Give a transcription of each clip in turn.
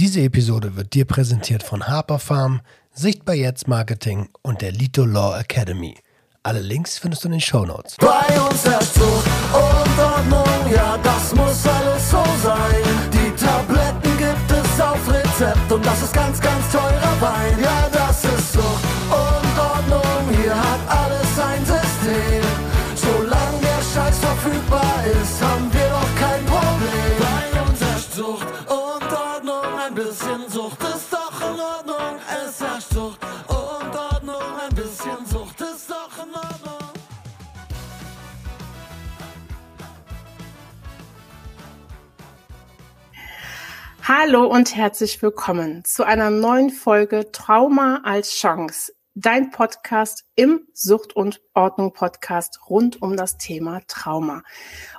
Diese Episode wird dir präsentiert von Harper Farm, Sichtbar Jetzt Marketing und der Lito Law Academy. Alle Links findest du in den Show Notes. Bei uns Zucht und Ordnung, ja, das muss alles so sein. Die Tabletten gibt es auf Rezept und das ist ganz, ganz teurer Wein. Ja, das Hallo und herzlich willkommen zu einer neuen Folge Trauma als Chance, dein Podcast im Sucht und Ordnung Podcast rund um das Thema Trauma.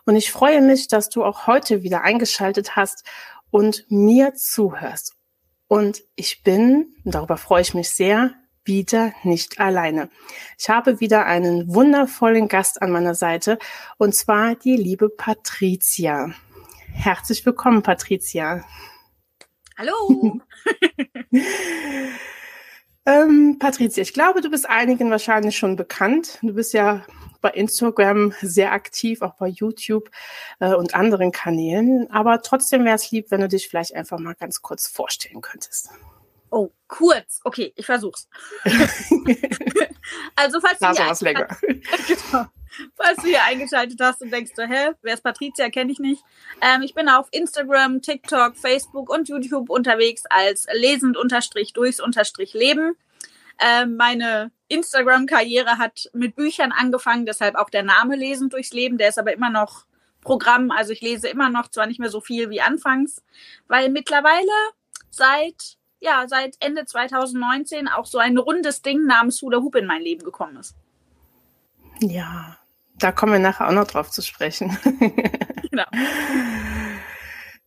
Und ich freue mich, dass du auch heute wieder eingeschaltet hast und mir zuhörst. Und ich bin, darüber freue ich mich sehr, wieder nicht alleine. Ich habe wieder einen wundervollen Gast an meiner Seite und zwar die liebe Patricia. Herzlich willkommen, Patricia. Hallo. Ähm, Patricia, ich glaube, du bist einigen wahrscheinlich schon bekannt. Du bist ja bei Instagram sehr aktiv, auch bei YouTube äh, und anderen Kanälen. Aber trotzdem wäre es lieb, wenn du dich vielleicht einfach mal ganz kurz vorstellen könntest. Oh, kurz. Okay, ich versuch's. also falls du, hier sowas länger. genau. Falls du hier eingeschaltet hast und denkst, so, hä, wer ist Patricia, kenne ich nicht. Ähm, ich bin auf Instagram, TikTok, Facebook und YouTube unterwegs als lesend unterstrich durchs unterstrich Leben. Ähm, meine Instagram-Karriere hat mit Büchern angefangen, deshalb auch der Name Lesend durchs Leben. Der ist aber immer noch Programm, also ich lese immer noch, zwar nicht mehr so viel wie anfangs, weil mittlerweile seit ja, seit Ende 2019 auch so ein rundes Ding namens Hula Hoop in mein Leben gekommen ist. Ja, da kommen wir nachher auch noch drauf zu sprechen. Genau.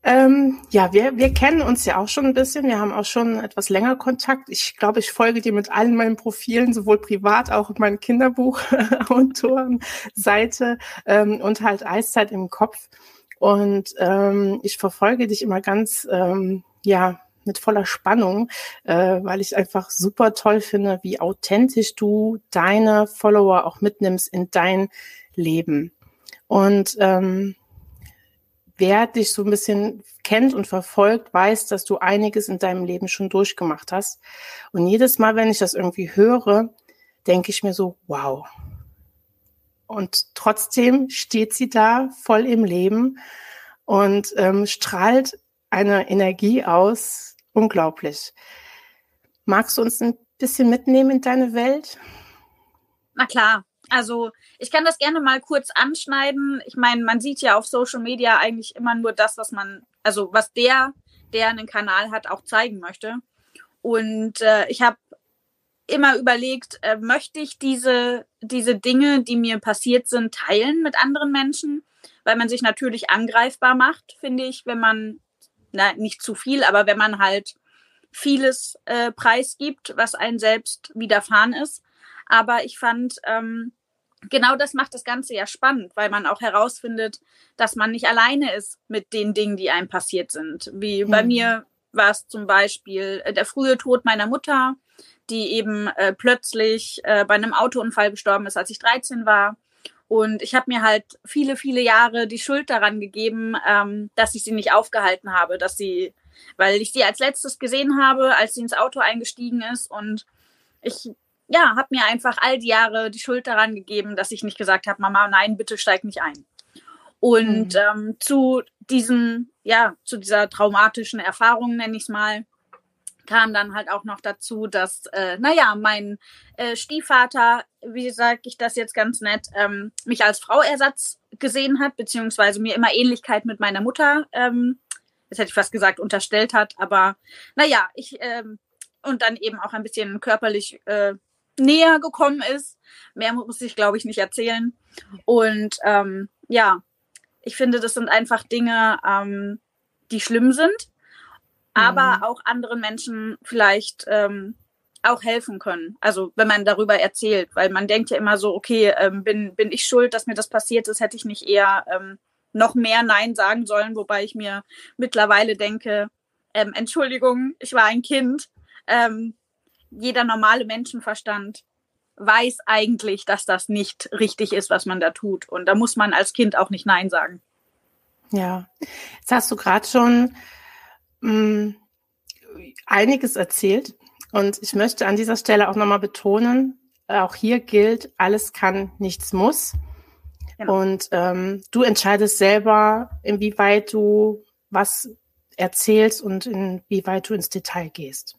Ähm, ja, wir, wir kennen uns ja auch schon ein bisschen. Wir haben auch schon etwas länger Kontakt. Ich glaube, ich folge dir mit allen meinen Profilen, sowohl privat, auch auf meinen Kinderbuch-Autoren-Seite ähm, und halt Eiszeit im Kopf. Und ähm, ich verfolge dich immer ganz, ähm, ja, mit voller Spannung, äh, weil ich einfach super toll finde, wie authentisch du deine Follower auch mitnimmst in dein Leben. Und ähm, wer dich so ein bisschen kennt und verfolgt, weiß, dass du einiges in deinem Leben schon durchgemacht hast. Und jedes Mal, wenn ich das irgendwie höre, denke ich mir so, wow. Und trotzdem steht sie da voll im Leben und ähm, strahlt eine Energie aus. Unglaublich. Magst du uns ein bisschen mitnehmen in deine Welt? Na klar. Also ich kann das gerne mal kurz anschneiden. Ich meine, man sieht ja auf Social Media eigentlich immer nur das, was man, also was der, der einen Kanal hat, auch zeigen möchte. Und äh, ich habe immer überlegt, äh, möchte ich diese, diese Dinge, die mir passiert sind, teilen mit anderen Menschen, weil man sich natürlich angreifbar macht, finde ich, wenn man, na, nicht zu viel, aber wenn man halt vieles äh, preisgibt, was einem selbst widerfahren ist. Aber ich fand, ähm, genau das macht das Ganze ja spannend, weil man auch herausfindet, dass man nicht alleine ist mit den Dingen, die einem passiert sind. Wie bei Mhm. mir war es zum Beispiel äh, der frühe Tod meiner Mutter, die eben äh, plötzlich äh, bei einem Autounfall gestorben ist, als ich 13 war. Und ich habe mir halt viele, viele Jahre die Schuld daran gegeben, ähm, dass ich sie nicht aufgehalten habe, dass sie, weil ich sie als letztes gesehen habe, als sie ins Auto eingestiegen ist. Und ich, ja, habe mir einfach all die Jahre die Schuld daran gegeben, dass ich nicht gesagt habe, Mama, nein, bitte steig nicht ein. Und Mhm. ähm, zu diesen, ja, zu dieser traumatischen Erfahrung, nenne ich es mal, kam dann halt auch noch dazu, dass, äh, naja, mein äh, Stiefvater, wie sage ich das jetzt ganz nett, ähm, mich als Frauersatz gesehen hat, beziehungsweise mir immer Ähnlichkeit mit meiner Mutter, ähm, das hätte ich fast gesagt, unterstellt hat. Aber naja, ich, ähm, und dann eben auch ein bisschen körperlich äh, näher gekommen ist. Mehr muss ich, glaube ich, nicht erzählen. Und ähm, ja, ich finde, das sind einfach Dinge, ähm, die schlimm sind, aber Mhm. auch anderen Menschen vielleicht ähm, auch helfen können. Also wenn man darüber erzählt, weil man denkt ja immer so, okay, ähm, bin, bin ich schuld, dass mir das passiert ist, hätte ich nicht eher ähm, noch mehr Nein sagen sollen, wobei ich mir mittlerweile denke, ähm, Entschuldigung, ich war ein Kind. Ähm, jeder normale Menschenverstand weiß eigentlich, dass das nicht richtig ist, was man da tut. Und da muss man als Kind auch nicht Nein sagen. Ja, jetzt hast du gerade schon mh, mm, einiges erzählt. Und ich möchte an dieser Stelle auch nochmal betonen, auch hier gilt, alles kann, nichts muss. Genau. Und ähm, du entscheidest selber, inwieweit du was erzählst und inwieweit du ins Detail gehst.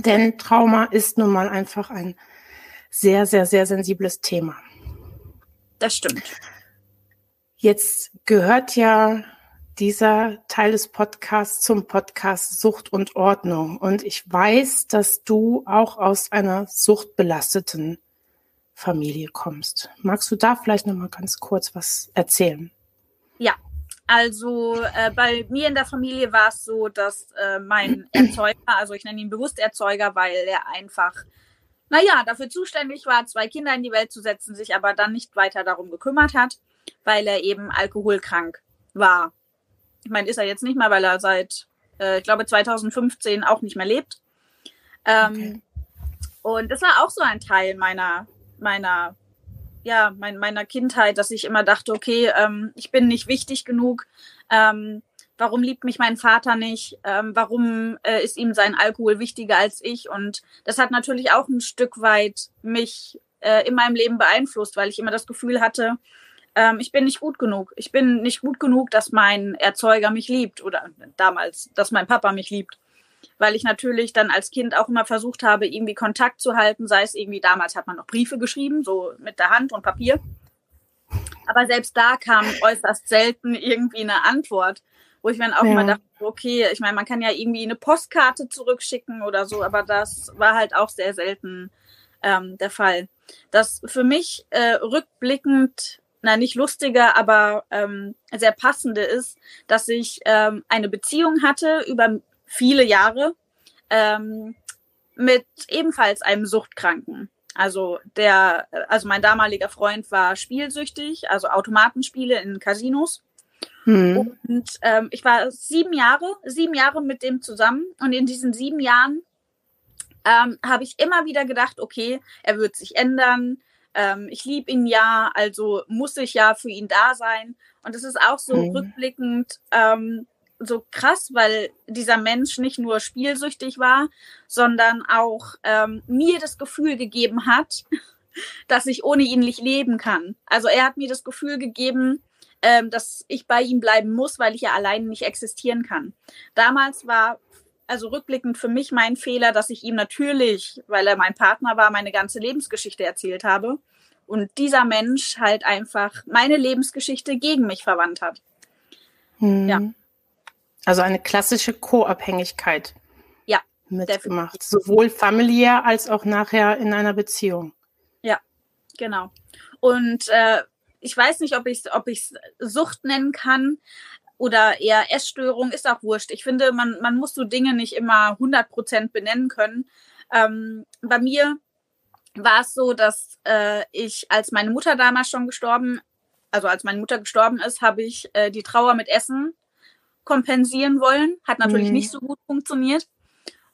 Denn Trauma ist nun mal einfach ein sehr, sehr, sehr sensibles Thema. Das stimmt. Jetzt gehört ja dieser Teil des Podcasts zum Podcast Sucht und Ordnung. Und ich weiß, dass du auch aus einer suchtbelasteten Familie kommst. Magst du da vielleicht noch mal ganz kurz was erzählen? Ja, also äh, bei mir in der Familie war es so, dass äh, mein Erzeuger, also ich nenne ihn bewusst Erzeuger, weil er einfach naja, dafür zuständig war, zwei Kinder in die Welt zu setzen, sich aber dann nicht weiter darum gekümmert hat, weil er eben alkoholkrank war. Ich meine, ist er jetzt nicht mehr, weil er seit, äh, ich glaube, 2015 auch nicht mehr lebt. Ähm, okay. Und das war auch so ein Teil meiner, meiner, ja, mein, meiner Kindheit, dass ich immer dachte, okay, ähm, ich bin nicht wichtig genug. Ähm, warum liebt mich mein Vater nicht, ähm, warum äh, ist ihm sein Alkohol wichtiger als ich. Und das hat natürlich auch ein Stück weit mich äh, in meinem Leben beeinflusst, weil ich immer das Gefühl hatte, ähm, ich bin nicht gut genug. Ich bin nicht gut genug, dass mein Erzeuger mich liebt oder damals, dass mein Papa mich liebt. Weil ich natürlich dann als Kind auch immer versucht habe, irgendwie Kontakt zu halten, sei es irgendwie damals hat man noch Briefe geschrieben, so mit der Hand und Papier. Aber selbst da kam äußerst selten irgendwie eine Antwort wo ich mir dann auch ja. immer dachte, okay, ich meine, man kann ja irgendwie eine Postkarte zurückschicken oder so, aber das war halt auch sehr selten ähm, der Fall. Das für mich äh, rückblickend, na nicht lustiger, aber ähm, sehr passende ist, dass ich ähm, eine Beziehung hatte über viele Jahre ähm, mit ebenfalls einem Suchtkranken. Also der, also mein damaliger Freund war spielsüchtig, also Automatenspiele in Casinos. Hm. Und ähm, ich war sieben Jahre, sieben Jahre mit dem zusammen. Und in diesen sieben Jahren ähm, habe ich immer wieder gedacht, okay, er wird sich ändern. Ähm, ich liebe ihn ja, also muss ich ja für ihn da sein. Und es ist auch so hm. rückblickend ähm, so krass, weil dieser Mensch nicht nur spielsüchtig war, sondern auch ähm, mir das Gefühl gegeben hat, dass ich ohne ihn nicht leben kann. Also er hat mir das Gefühl gegeben, ähm, dass ich bei ihm bleiben muss, weil ich ja alleine nicht existieren kann. Damals war also rückblickend für mich mein Fehler, dass ich ihm natürlich, weil er mein Partner war, meine ganze Lebensgeschichte erzählt habe und dieser Mensch halt einfach meine Lebensgeschichte gegen mich verwandt hat. Hm. Ja. Also eine klassische Co-Abhängigkeit. Ja. Mitgemacht. Sowohl familiär als auch nachher in einer Beziehung. Ja, genau. Und äh, ich weiß nicht, ob ich es ob ich's Sucht nennen kann oder eher Essstörung, ist auch wurscht. Ich finde, man, man muss so Dinge nicht immer 100% benennen können. Ähm, bei mir war es so, dass äh, ich, als meine Mutter damals schon gestorben, also als meine Mutter gestorben ist, habe ich äh, die Trauer mit Essen kompensieren wollen. Hat natürlich mhm. nicht so gut funktioniert.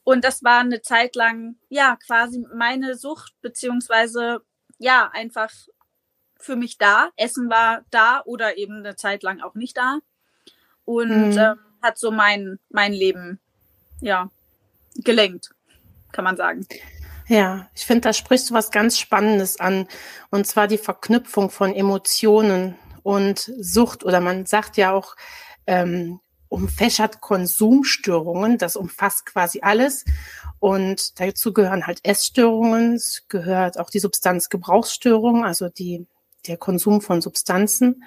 Und das war eine Zeit lang, ja, quasi meine Sucht, beziehungsweise, ja, einfach für mich da. Essen war da oder eben eine Zeit lang auch nicht da. Und mhm. äh, hat so mein, mein Leben, ja, gelenkt, kann man sagen. Ja, ich finde, da sprichst du was ganz Spannendes an. Und zwar die Verknüpfung von Emotionen und Sucht. Oder man sagt ja auch, ähm, umfächert Konsumstörungen. Das umfasst quasi alles. Und dazu gehören halt Essstörungen. Es gehört auch die Substanzgebrauchsstörung, also die der Konsum von Substanzen,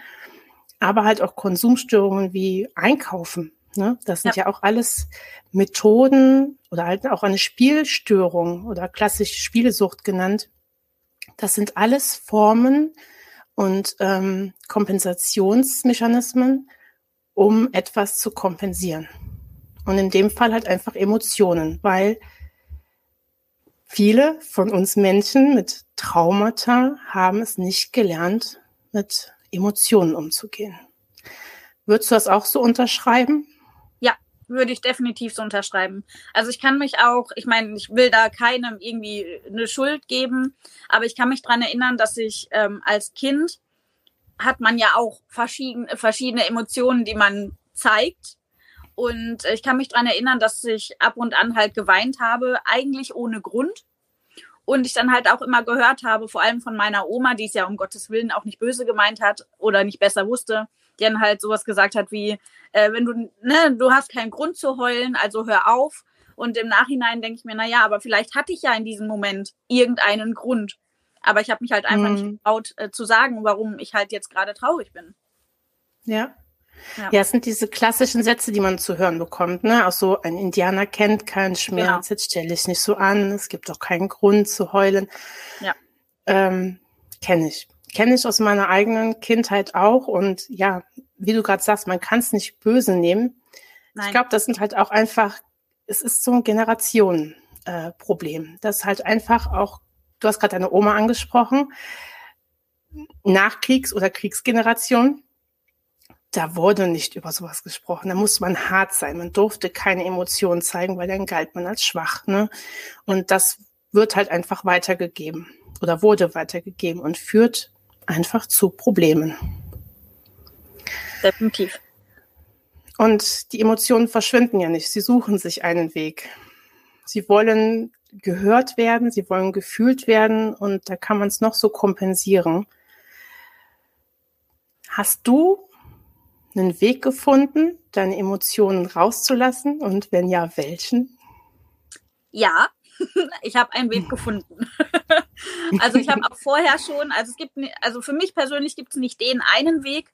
aber halt auch Konsumstörungen wie Einkaufen. Ne? Das sind ja. ja auch alles Methoden oder halt auch eine Spielstörung oder klassisch Spielesucht genannt. Das sind alles Formen und ähm, Kompensationsmechanismen, um etwas zu kompensieren. Und in dem Fall halt einfach Emotionen, weil Viele von uns Menschen mit Traumata haben es nicht gelernt, mit Emotionen umzugehen. Würdest du das auch so unterschreiben? Ja, würde ich definitiv so unterschreiben. Also ich kann mich auch, ich meine, ich will da keinem irgendwie eine Schuld geben, aber ich kann mich dran erinnern, dass ich ähm, als Kind hat man ja auch verschiedene, verschiedene Emotionen, die man zeigt. Und ich kann mich dran erinnern, dass ich ab und an halt geweint habe, eigentlich ohne Grund. Und ich dann halt auch immer gehört habe, vor allem von meiner Oma, die es ja um Gottes Willen auch nicht böse gemeint hat oder nicht besser wusste, die dann halt sowas gesagt hat wie, äh, wenn du, ne, du hast keinen Grund zu heulen, also hör auf. Und im Nachhinein denke ich mir, na ja, aber vielleicht hatte ich ja in diesem Moment irgendeinen Grund. Aber ich habe mich halt einfach mhm. nicht getraut äh, zu sagen, warum ich halt jetzt gerade traurig bin. Ja. Ja. ja, es sind diese klassischen Sätze, die man zu hören bekommt. Ne? Auch so, ein Indianer kennt keinen Schmerz, genau. jetzt stelle ich nicht so an, es gibt doch keinen Grund zu heulen. Ja. Ähm, Kenne ich. Kenne ich aus meiner eigenen Kindheit auch. Und ja, wie du gerade sagst, man kann es nicht böse nehmen. Nein. Ich glaube, das sind halt auch einfach, es ist so ein Generationenproblem. Äh, das halt einfach auch, du hast gerade deine Oma angesprochen, Nachkriegs- oder Kriegsgeneration da wurde nicht über sowas gesprochen. Da musste man hart sein. Man durfte keine Emotionen zeigen, weil dann galt man als schwach. Ne? Und das wird halt einfach weitergegeben oder wurde weitergegeben und führt einfach zu Problemen. Definitiv. Und die Emotionen verschwinden ja nicht. Sie suchen sich einen Weg. Sie wollen gehört werden, sie wollen gefühlt werden und da kann man es noch so kompensieren. Hast du einen Weg gefunden, deine Emotionen rauszulassen? Und wenn ja, welchen? Ja, ich habe einen Weg gefunden. also ich habe auch vorher schon, also es gibt, also für mich persönlich gibt es nicht den einen Weg.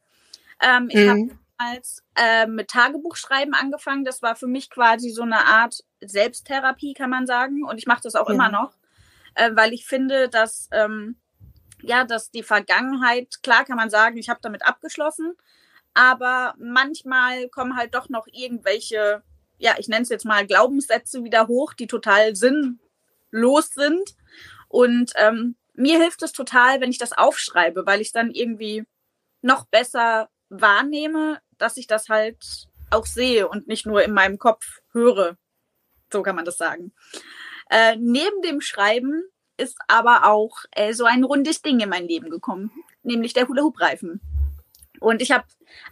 Ähm, ich mhm. habe als äh, mit Tagebuchschreiben angefangen. Das war für mich quasi so eine Art Selbsttherapie, kann man sagen. Und ich mache das auch ja. immer noch, äh, weil ich finde, dass ähm, ja, dass die Vergangenheit, klar kann man sagen, ich habe damit abgeschlossen, aber manchmal kommen halt doch noch irgendwelche, ja, ich nenne es jetzt mal Glaubenssätze wieder hoch, die total sinnlos sind. Und ähm, mir hilft es total, wenn ich das aufschreibe, weil ich dann irgendwie noch besser wahrnehme, dass ich das halt auch sehe und nicht nur in meinem Kopf höre. So kann man das sagen. Äh, neben dem Schreiben ist aber auch äh, so ein rundes Ding in mein Leben gekommen, nämlich der Hula-Hoop-Reifen. Und ich habe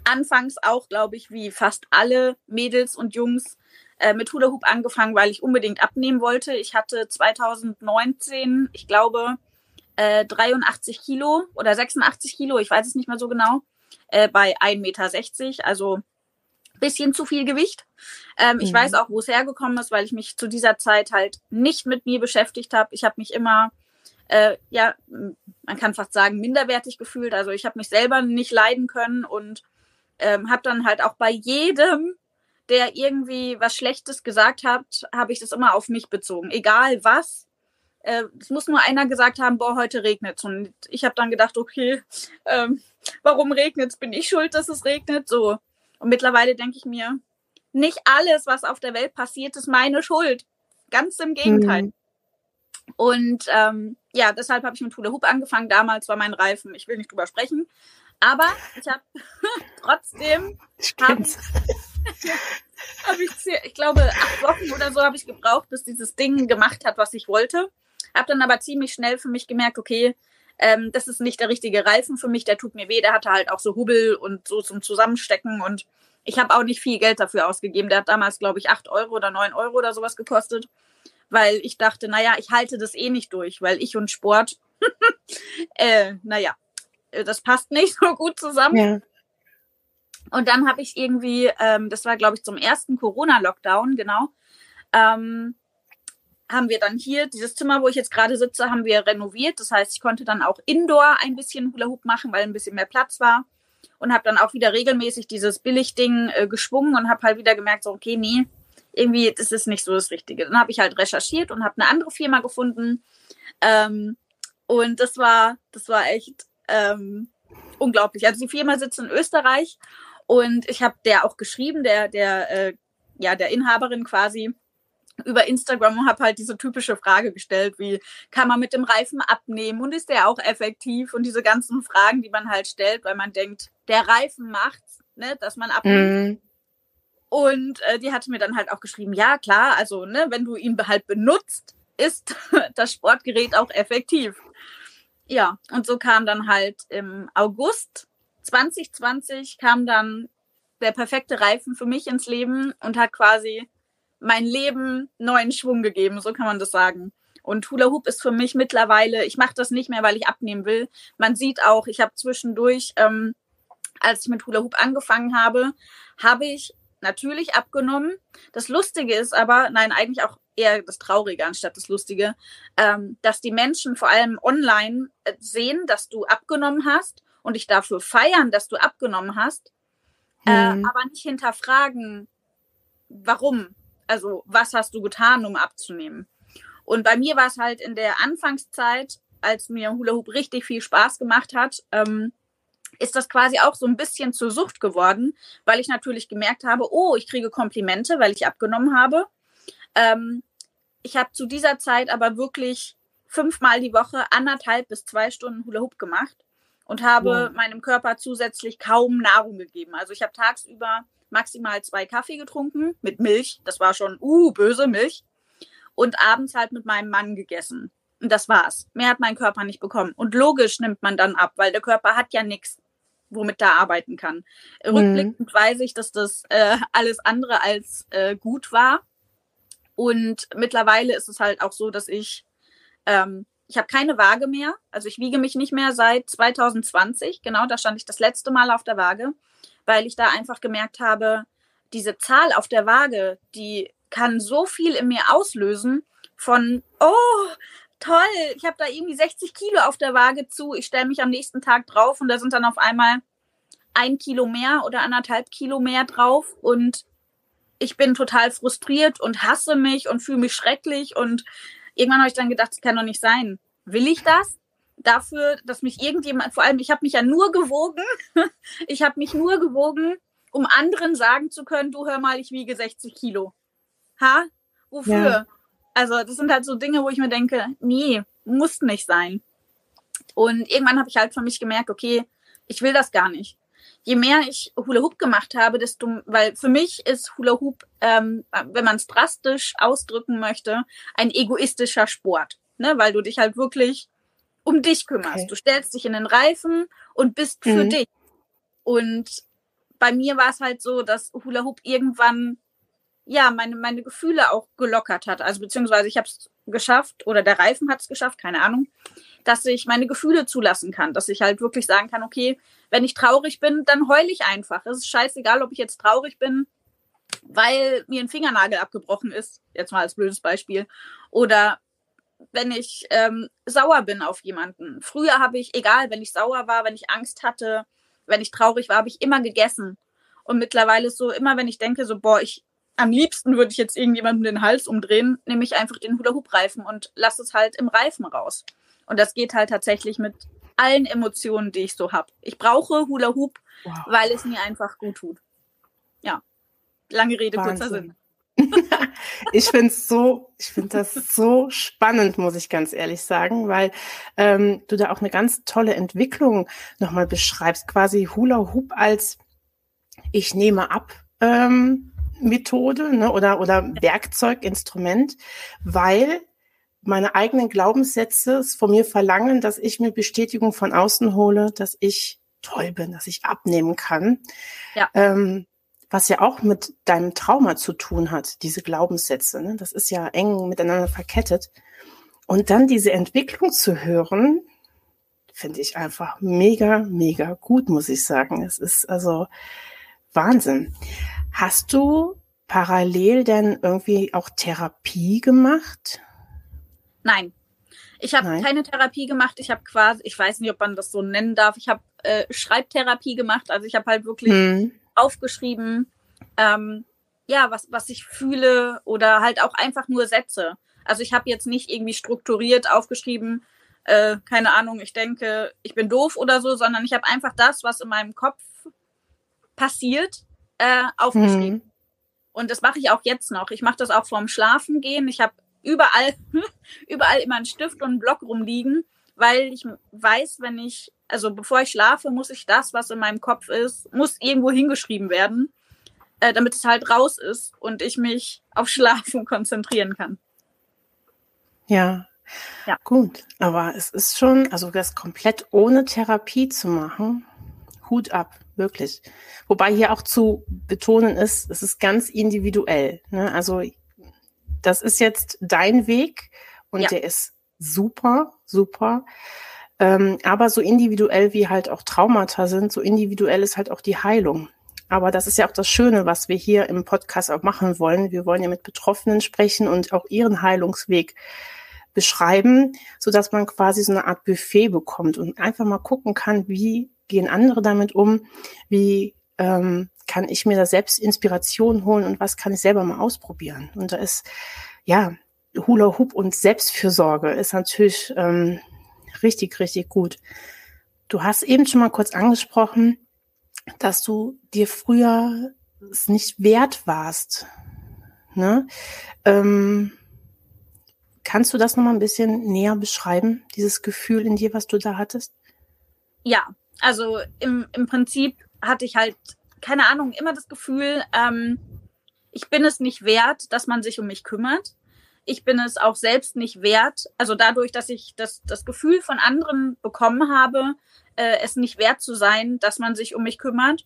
anfangs auch, glaube ich, wie fast alle Mädels und Jungs äh, mit Hula Hoop angefangen, weil ich unbedingt abnehmen wollte. Ich hatte 2019, ich glaube, äh, 83 Kilo oder 86 Kilo, ich weiß es nicht mehr so genau, äh, bei 1,60 Meter, also bisschen zu viel Gewicht. Ähm, mhm. Ich weiß auch, wo es hergekommen ist, weil ich mich zu dieser Zeit halt nicht mit mir beschäftigt habe. Ich habe mich immer äh, ja, man kann fast sagen, minderwertig gefühlt. Also ich habe mich selber nicht leiden können und ähm, habe dann halt auch bei jedem, der irgendwie was Schlechtes gesagt hat, habe ich das immer auf mich bezogen. Egal was. Äh, es muss nur einer gesagt haben, boah, heute regnet Und ich habe dann gedacht, okay, ähm, warum regnet Bin ich schuld, dass es regnet? So. Und mittlerweile denke ich mir, nicht alles, was auf der Welt passiert, ist meine Schuld. Ganz im Gegenteil. Mhm. Und ähm, ja, deshalb habe ich mit Hula Hoop angefangen. Damals war mein Reifen, ich will nicht drüber sprechen. Aber ich habe trotzdem, habe ich, hab ich, ich glaube, acht Wochen oder so habe ich gebraucht, bis dieses Ding gemacht hat, was ich wollte. Habe dann aber ziemlich schnell für mich gemerkt, okay, ähm, das ist nicht der richtige Reifen für mich, der tut mir weh, der hatte halt auch so Hubbel und so zum Zusammenstecken und ich habe auch nicht viel Geld dafür ausgegeben. Der hat damals, glaube ich, acht Euro oder neun Euro oder sowas gekostet weil ich dachte, naja, ich halte das eh nicht durch, weil ich und Sport, äh, naja, äh, das passt nicht so gut zusammen. Ja. Und dann habe ich irgendwie, ähm, das war glaube ich zum ersten Corona-Lockdown, genau, ähm, haben wir dann hier dieses Zimmer, wo ich jetzt gerade sitze, haben wir renoviert. Das heißt, ich konnte dann auch indoor ein bisschen Hula Hoop machen, weil ein bisschen mehr Platz war. Und habe dann auch wieder regelmäßig dieses Billigding äh, geschwungen und habe halt wieder gemerkt, so, okay, nee, irgendwie ist nicht so das Richtige. Dann habe ich halt recherchiert und habe eine andere Firma gefunden. Ähm, und das war, das war echt ähm, unglaublich. Also die Firma sitzt in Österreich und ich habe der auch geschrieben, der, der, äh, ja, der Inhaberin quasi über Instagram und habe halt diese typische Frage gestellt, wie kann man mit dem Reifen abnehmen und ist der auch effektiv und diese ganzen Fragen, die man halt stellt, weil man denkt, der Reifen macht's, ne, dass man abnimmt. Mhm. Und äh, die hatte mir dann halt auch geschrieben, ja klar, also ne, wenn du ihn halt benutzt, ist das Sportgerät auch effektiv. Ja, und so kam dann halt im August 2020 kam dann der perfekte Reifen für mich ins Leben und hat quasi mein Leben neuen Schwung gegeben, so kann man das sagen. Und Hula Hoop ist für mich mittlerweile, ich mache das nicht mehr, weil ich abnehmen will. Man sieht auch, ich habe zwischendurch, ähm, als ich mit Hula Hoop angefangen habe, habe ich natürlich abgenommen. Das Lustige ist aber, nein, eigentlich auch eher das Traurige anstatt das Lustige, ähm, dass die Menschen vor allem online äh, sehen, dass du abgenommen hast und dich dafür feiern, dass du abgenommen hast, äh, Mhm. aber nicht hinterfragen, warum. Also, was hast du getan, um abzunehmen? Und bei mir war es halt in der Anfangszeit, als mir Hula Hoop richtig viel Spaß gemacht hat, ähm, ist das quasi auch so ein bisschen zur Sucht geworden, weil ich natürlich gemerkt habe, oh, ich kriege Komplimente, weil ich abgenommen habe. Ähm, ich habe zu dieser Zeit aber wirklich fünfmal die Woche anderthalb bis zwei Stunden Hula Hoop gemacht und habe Wow. meinem Körper zusätzlich kaum Nahrung gegeben. Also ich habe tagsüber maximal zwei Kaffee getrunken mit Milch. Das war schon, uh, böse Milch. Und abends halt mit meinem Mann gegessen. Und das war's. Mehr hat mein Körper nicht bekommen. Und logisch nimmt man dann ab, weil der Körper hat ja nichts, womit er arbeiten kann. Mhm. Rückblickend weiß ich, dass das äh, alles andere als äh, gut war. Und mittlerweile ist es halt auch so, dass ich, ähm, ich habe keine Waage mehr. Also ich wiege mich nicht mehr seit 2020. Genau, da stand ich das letzte Mal auf der Waage, weil ich da einfach gemerkt habe, diese Zahl auf der Waage, die kann so viel in mir auslösen von, oh, toll, ich habe da irgendwie 60 Kilo auf der Waage zu, ich stelle mich am nächsten Tag drauf und da sind dann auf einmal ein Kilo mehr oder anderthalb Kilo mehr drauf und ich bin total frustriert und hasse mich und fühle mich schrecklich und irgendwann habe ich dann gedacht, das kann doch nicht sein. Will ich das? Dafür, dass mich irgendjemand, vor allem, ich habe mich ja nur gewogen, ich habe mich nur gewogen, um anderen sagen zu können, du hör mal, ich wiege 60 Kilo. Ha? Wofür? Ja. Also das sind halt so Dinge, wo ich mir denke, nee, muss nicht sein. Und irgendwann habe ich halt für mich gemerkt, okay, ich will das gar nicht. Je mehr ich Hula Hoop gemacht habe, desto, weil für mich ist Hula Hoop, ähm, wenn man es drastisch ausdrücken möchte, ein egoistischer Sport, ne? weil du dich halt wirklich um dich kümmerst. Okay. Du stellst dich in den Reifen und bist für Mhm. dich. Und bei mir war es halt so, dass Hula Hoop irgendwann ja meine meine Gefühle auch gelockert hat. Also beziehungsweise ich habe es geschafft oder der Reifen hat es geschafft, keine Ahnung, dass ich meine Gefühle zulassen kann, dass ich halt wirklich sagen kann, okay, wenn ich traurig bin, dann heule ich einfach. Es ist scheißegal, ob ich jetzt traurig bin, weil mir ein Fingernagel abgebrochen ist, jetzt mal als blödes Beispiel, oder wenn ich ähm, sauer bin auf jemanden. Früher habe ich, egal, wenn ich sauer war, wenn ich Angst hatte, wenn ich traurig war, habe ich immer gegessen. Und mittlerweile ist so, immer wenn ich denke, so, boah, ich, am liebsten würde ich jetzt irgendjemandem den Hals umdrehen, nehme ich einfach den Hula-Hoop-Reifen und lasse es halt im Reifen raus. Und das geht halt tatsächlich mit allen Emotionen, die ich so habe. Ich brauche Hula-Hoop, Wow. weil es mir einfach gut tut. Ja. Lange Rede, kurzer Wahnsinn. Sinn. Ich finde so, ich finde das so spannend, muss ich ganz ehrlich sagen, weil ähm, du da auch eine ganz tolle Entwicklung nochmal beschreibst, quasi Hula Hoop als ich nehme ab ähm, Methode ne, oder oder Werkzeug, Instrument, weil meine eigenen Glaubenssätze es von mir verlangen, dass ich mir Bestätigung von außen hole, dass ich toll bin, dass ich abnehmen kann. Ja. Ähm, was ja auch mit deinem Trauma zu tun hat, diese Glaubenssätze. Ne? Das ist ja eng miteinander verkettet. Und dann diese Entwicklung zu hören, finde ich einfach mega, mega gut, muss ich sagen. Es ist also Wahnsinn. Hast du parallel denn irgendwie auch Therapie gemacht? Nein. Ich habe keine Therapie gemacht. Ich habe quasi, ich weiß nicht, ob man das so nennen darf. Ich habe äh, Schreibtherapie gemacht. Also ich habe halt wirklich Hm. Aufgeschrieben, ähm, ja, was, was ich fühle oder halt auch einfach nur Sätze. Also ich habe jetzt nicht irgendwie strukturiert aufgeschrieben, äh, keine Ahnung, ich denke, ich bin doof oder so, sondern ich habe einfach das, was in meinem Kopf passiert, äh, aufgeschrieben. Hm. Und das mache ich auch jetzt noch. Ich mache das auch vorm Schlafengehen. Ich habe überall, überall immer einen Stift und einen Block rumliegen, weil ich weiß, wenn ich, also bevor ich schlafe, muss ich das, was in meinem Kopf ist, muss irgendwo hingeschrieben werden. äh, damit es halt raus ist und ich mich auf Schlafen konzentrieren kann. Ja. Ja. Gut, aber es ist schon, also das komplett ohne Therapie zu machen, Hut ab, wirklich. Wobei hier auch zu betonen ist, es ist ganz individuell. Ne? Also das ist jetzt dein Weg und Ja. der ist super, super. Ähm, aber so individuell wie halt auch Traumata sind, so individuell ist halt auch die Heilung. Aber das ist ja auch das Schöne, was wir hier im Podcast auch machen wollen. Wir wollen ja mit Betroffenen sprechen und auch ihren Heilungsweg beschreiben, so dass man quasi so eine Art Buffet bekommt und einfach mal gucken kann, wie gehen andere damit um, wie ähm, kann ich mir da selbst Inspiration holen und was kann ich selber mal ausprobieren. Und da ist ja Hula Hoop und Selbstfürsorge ist natürlich ähm, richtig, richtig gut. Du hast eben schon mal kurz angesprochen, dass du dir früher es nicht wert warst. Ne? Ähm, kannst du das noch mal ein bisschen näher beschreiben, dieses Gefühl in dir, was du da hattest? Ja, also im, im Prinzip hatte ich halt, keine Ahnung, immer das Gefühl, ähm, ich bin es nicht wert, dass man sich um mich kümmert. Ich bin es auch selbst nicht wert. Also dadurch, dass ich das, das Gefühl von anderen bekommen habe, äh, es nicht wert zu sein, dass man sich um mich kümmert,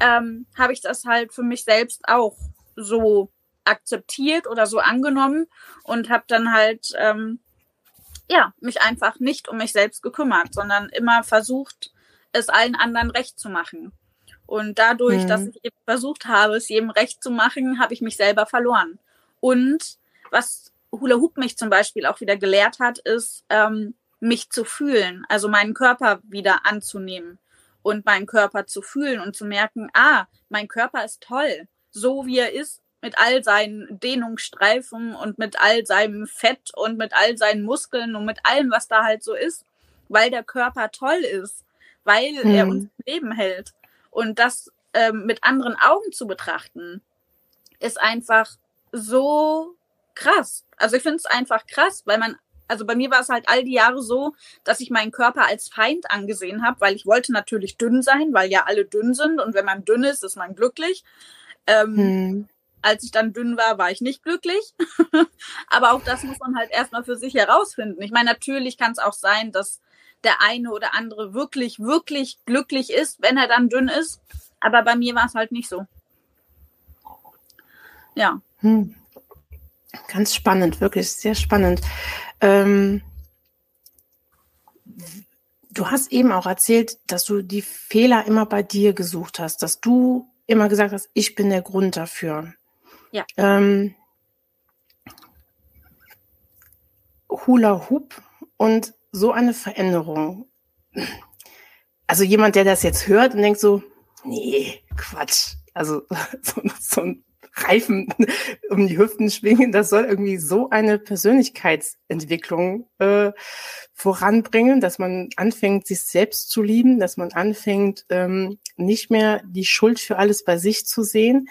ähm, habe ich das halt für mich selbst auch so akzeptiert oder so angenommen und habe dann halt ähm, ja mich einfach nicht um mich selbst gekümmert, sondern immer versucht, es allen anderen recht zu machen. Und dadurch, Mhm. dass ich eben versucht habe, es jedem recht zu machen, habe ich mich selber verloren. Und was Hula Hoop mich zum Beispiel auch wieder gelehrt hat, ist, ähm, mich zu fühlen, also meinen Körper wieder anzunehmen und meinen Körper zu fühlen und zu merken, ah, mein Körper ist toll, so wie er ist, mit all seinen Dehnungsstreifen und mit all seinem Fett und mit all seinen Muskeln und mit allem, was da halt so ist, weil der Körper toll ist, weil er Mhm. uns im Leben hält. Und das ähm, mit anderen Augen zu betrachten, ist einfach so krass. Also ich finde es einfach krass, weil man, also bei mir war es halt all die Jahre so, dass ich meinen Körper als Feind angesehen habe, weil ich wollte natürlich dünn sein, weil ja alle dünn sind und wenn man dünn ist, ist man glücklich. Ähm, Hm. als ich dann dünn war, war ich nicht glücklich. Aber auch das muss man halt erstmal für sich herausfinden. Ich meine, natürlich kann es auch sein, dass der eine oder andere wirklich, wirklich glücklich ist, wenn er dann dünn ist. Aber bei mir war es halt nicht so. Ja. Hm. Ganz spannend, wirklich sehr spannend. Ähm, du hast eben auch erzählt, dass du die Fehler immer bei dir gesucht hast, dass du immer gesagt hast, ich bin der Grund dafür. Ja. Ähm, Hula Hoop und so eine Veränderung. Also jemand, der das jetzt hört und denkt so, nee, Quatsch. Also so, so ein Reifen um die Hüften schwingen, das soll irgendwie so eine Persönlichkeitsentwicklung äh, voranbringen, dass man anfängt, sich selbst zu lieben, dass man anfängt, ähm, nicht mehr die Schuld für alles bei sich zu sehen,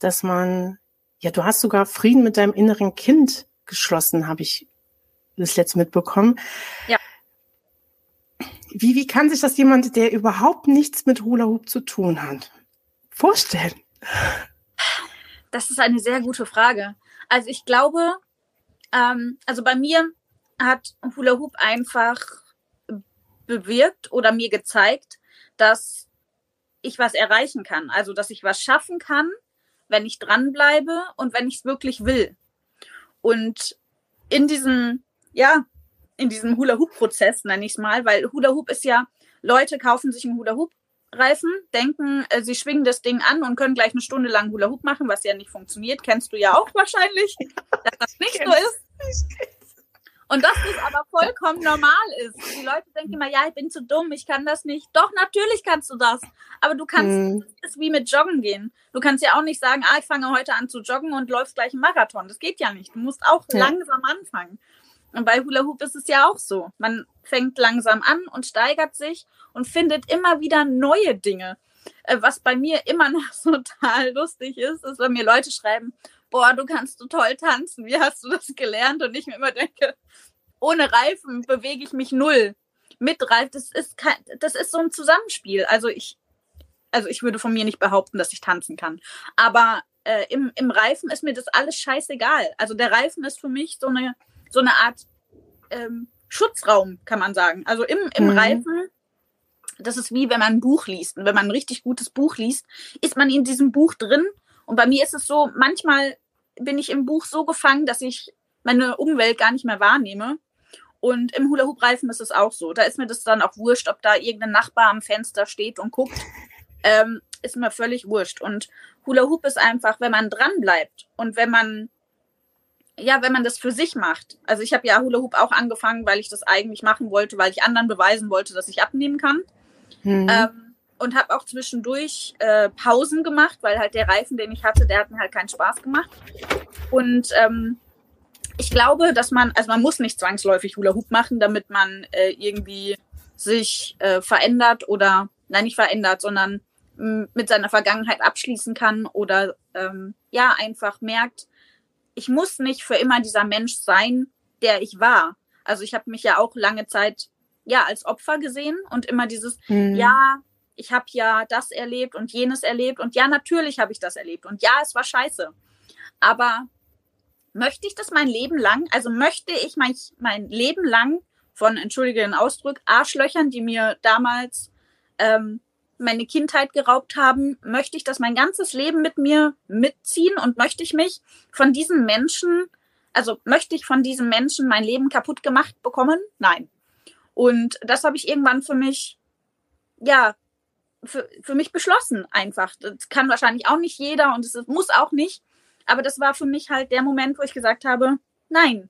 dass man, ja, du hast sogar Frieden mit deinem inneren Kind geschlossen, habe ich das letzte mitbekommen. Ja. Wie, wie kann sich das jemand, der überhaupt nichts mit Hula Hoop zu tun hat, vorstellen? Das ist eine sehr gute Frage. Also ich glaube, ähm, also bei mir hat Hula Hoop einfach bewirkt oder mir gezeigt, dass ich was erreichen kann. Also dass ich was schaffen kann, wenn ich dranbleibe und wenn ich es wirklich will. Und in diesem, ja, in diesem Hula Hoop Prozess nenne ich es mal, weil Hula Hoop ist ja, Leute kaufen sich einen Hula Hoop Reifen, denken, äh, sie schwingen das Ding an und können gleich eine Stunde lang Hula Hoop machen, was ja nicht funktioniert. Kennst du ja auch wahrscheinlich, dass das nicht so ist. Und dass das aber vollkommen normal ist. Die Leute denken immer, ja, ich bin zu dumm, ich kann das nicht. Doch, natürlich kannst du das. Aber du kannst, Hm. das ist wie mit Joggen gehen. Du kannst ja auch nicht sagen, ah, ich fange heute an zu joggen und läufst gleich einen Marathon. Das geht ja nicht. Du musst auch Ja. langsam anfangen. Und bei Hula Hoop ist es ja auch so. Man fängt langsam an und steigert sich und findet immer wieder neue Dinge. Äh, Was bei mir immer noch total lustig ist, ist, wenn mir Leute schreiben, boah, du kannst so toll tanzen, wie hast du das gelernt? Und ich mir immer denke, ohne Reifen bewege ich mich null. Mit Reifen, das ist kein, das ist so ein Zusammenspiel. Also ich, also ich würde von mir nicht behaupten, dass ich tanzen kann. Aber äh, im, im Reifen ist mir das alles scheißegal. Also der Reifen ist für mich so eine, so eine Art ähm, Schutzraum, kann man sagen. Also im, im mhm. Reifen, das ist wie wenn man ein Buch liest. Und wenn man ein richtig gutes Buch liest, ist man in diesem Buch drin. Und bei mir ist es so, manchmal bin ich im Buch so gefangen, dass ich meine Umwelt gar nicht mehr wahrnehme. Und im Hula-Hoop-Reifen ist es auch so. Da ist mir das dann auch wurscht, ob da irgendein Nachbar am Fenster steht und guckt. Ähm, ist mir völlig wurscht. Und Hula Hoop ist einfach, wenn man dran bleibt und wenn man ja, wenn man das für sich macht. Also ich habe ja Hula Hoop auch angefangen, weil ich das eigentlich machen wollte, weil ich anderen beweisen wollte, dass ich abnehmen kann. Mhm. Ähm, und habe auch zwischendurch äh, Pausen gemacht, weil halt der Reifen, den ich hatte, der hat mir halt keinen Spaß gemacht. Und ähm, ich glaube, dass man, also man muss nicht zwangsläufig Hula Hoop machen, damit man äh, irgendwie sich äh, verändert oder, nein, nicht verändert, sondern mit seiner Vergangenheit abschließen kann oder ähm, ja einfach merkt, ich muss nicht für immer dieser Mensch sein, der ich war. Also ich habe mich ja auch lange Zeit ja als Opfer gesehen und immer dieses mhm. ja, ich habe ja das erlebt und jenes erlebt und ja, natürlich habe ich das erlebt und ja, es war scheiße. Aber möchte ich das mein Leben lang? Also möchte ich mein, mein Leben lang von, entschuldige den Ausdruck, Arschlöchern, die mir damals ähm, meine Kindheit geraubt haben, möchte ich das mein ganzes Leben mit mir mitziehen und möchte ich mich von diesen Menschen, also möchte ich von diesen Menschen mein Leben kaputt gemacht bekommen? Nein. Und das habe ich irgendwann für mich, ja, für, für mich beschlossen einfach. Das kann wahrscheinlich auch nicht jeder und es muss auch nicht. Aber das war für mich halt der Moment, wo ich gesagt habe, nein,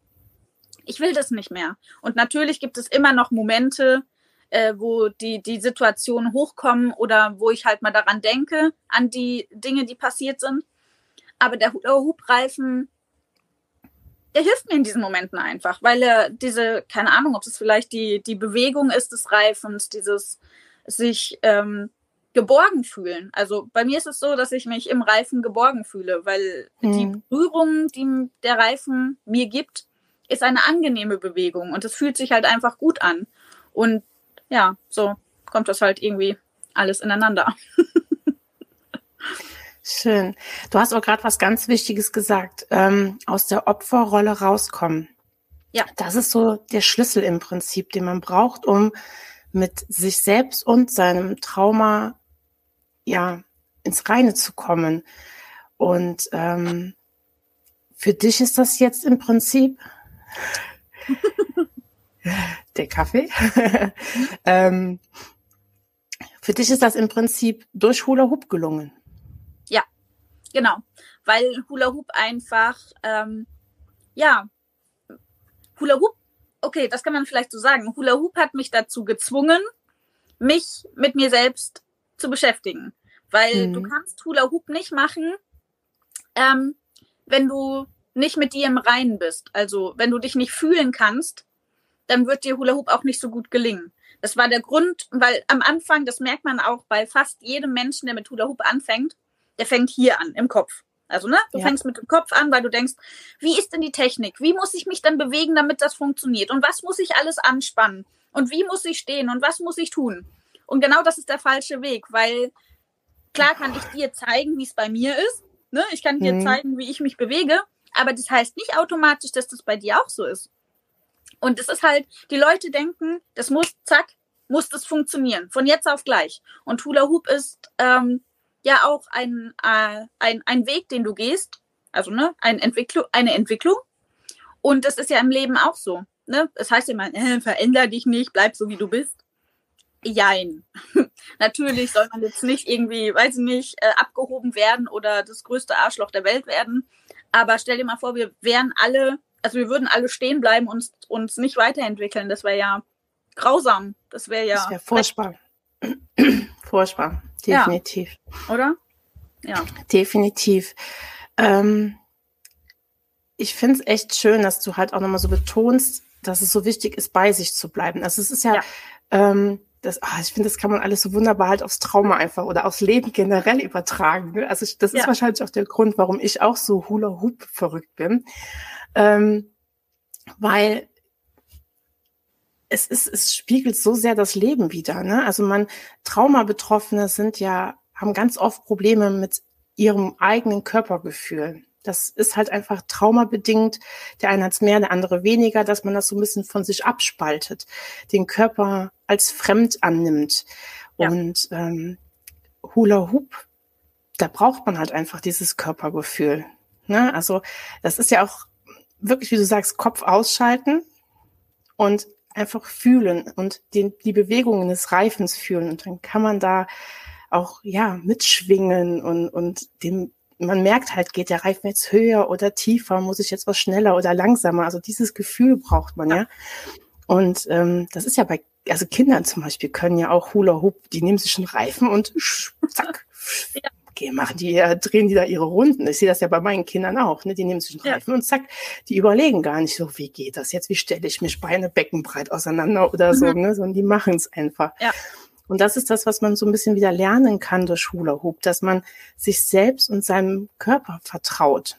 ich will das nicht mehr. Und natürlich gibt es immer noch Momente, äh, wo die, die Situationen hochkommen oder wo ich halt mal daran denke, an die Dinge, die passiert sind. Aber der Hubreifen, der hilft mir in diesen Momenten einfach, weil er diese, keine Ahnung, ob es vielleicht die, die Bewegung ist des Reifens, dieses sich ähm, geborgen fühlen. Also bei mir ist es so, dass ich mich im Reifen geborgen fühle, weil mhm. die Berührung, die der Reifen mir gibt, ist eine angenehme Bewegung und es fühlt sich halt einfach gut an. Und ja, so kommt das halt irgendwie alles ineinander. Schön. Du hast auch gerade was ganz Wichtiges gesagt. Ähm, aus der Opferrolle rauskommen. Ja. Das ist so der Schlüssel im Prinzip, den man braucht, um mit sich selbst und seinem Trauma ja ins Reine zu kommen. Und ähm, für dich ist das jetzt im Prinzip der Kaffee. ähm, für dich ist das im Prinzip durch Hula Hoop gelungen. Ja, genau. Weil Hula Hoop einfach, ähm, ja, Hula Hoop, okay, das kann man vielleicht so sagen. Hula Hoop hat mich dazu gezwungen, mich mit mir selbst zu beschäftigen. Weil mhm. du kannst Hula Hoop nicht machen, ähm, wenn du nicht mit dir im Reinen bist. Also wenn du dich nicht fühlen kannst, dann wird dir Hula Hoop auch nicht so gut gelingen. Das war der Grund, weil am Anfang, das merkt man auch bei fast jedem Menschen, der mit Hula Hoop anfängt, der fängt hier an, im Kopf. Also, ne, du ja. fängst mit dem Kopf an, weil du denkst, wie ist denn die Technik? Wie muss ich mich dann bewegen, damit das funktioniert? Und was muss ich alles anspannen? Und wie muss ich stehen? Und was muss ich tun? Und genau das ist der falsche Weg, weil klar kann ich dir zeigen, wie es bei mir ist. Ne? Ich kann dir mhm. zeigen, wie ich mich bewege. Aber das heißt nicht automatisch, dass das bei dir auch so ist. Und es ist halt, die Leute denken, das muss, zack, muss das funktionieren, von jetzt auf gleich. Und Hula Hoop ist ähm, ja auch ein, äh, ein, ein Weg, den du gehst, also ne, ein Entwicklung, eine Entwicklung. Und das ist ja im Leben auch so. Ne? Das heißt immer, äh, veränder dich nicht, bleib so wie du bist. Jein. Natürlich soll man jetzt nicht irgendwie, weiß ich nicht, äh, abgehoben werden oder das größte Arschloch der Welt werden. Aber stell dir mal vor, wir wären alle also wir würden alle stehen bleiben und uns nicht weiterentwickeln. Das wäre ja grausam. Das wäre ja. Das wäre furchtbar. furchtbar, definitiv. Ja. Oder? Ja. Definitiv. Ähm, ich finde es echt schön, dass du halt auch nochmal so betonst, dass es so wichtig ist, bei sich zu bleiben. Also es ist ja, ja. Ähm, das, oh, ich finde, das kann man alles so wunderbar halt aufs Trauma einfach oder aufs Leben generell übertragen. Ne? Also das ist ja. wahrscheinlich auch der Grund, warum ich auch so Hula Hoop verrückt bin ähm, weil es ist, es spiegelt so sehr das Leben wieder. Ne? Also man Traumabetroffene sind ja haben ganz oft Probleme mit ihrem eigenen Körpergefühl. Das ist halt einfach traumabedingt. Der eine hat es mehr, der andere weniger, dass man das so ein bisschen von sich abspaltet, den Körper als fremd annimmt. Ja. Und ähm, Hula Hoop, da braucht man halt einfach dieses Körpergefühl. Ne? Also das ist ja auch wirklich, wie du sagst, Kopf ausschalten und einfach fühlen und den, die Bewegungen des Reifens fühlen. Und dann kann man da auch ja mitschwingen und, und dem, man merkt halt, geht der Reifen jetzt höher oder tiefer, muss ich jetzt was schneller oder langsamer. Also dieses Gefühl braucht man ja. Und ähm, das ist ja bei, also Kindern zum Beispiel können ja auch Hula Hoop, die nehmen sich einen Reifen und zack, ja okay, machen die, drehen die da ihre Runden. Ich sehe das ja bei meinen Kindern auch. Ne? Die nehmen sich einen Reifen ja. und zack, die überlegen gar nicht so, wie geht das jetzt, wie stelle ich mich Beine beckenbreit auseinander oder so, mhm. ne? sondern die machen es einfach. Ja. Und das ist das, was man so ein bisschen wieder lernen kann durch Hula Hoop, dass man sich selbst und seinem Körper vertraut.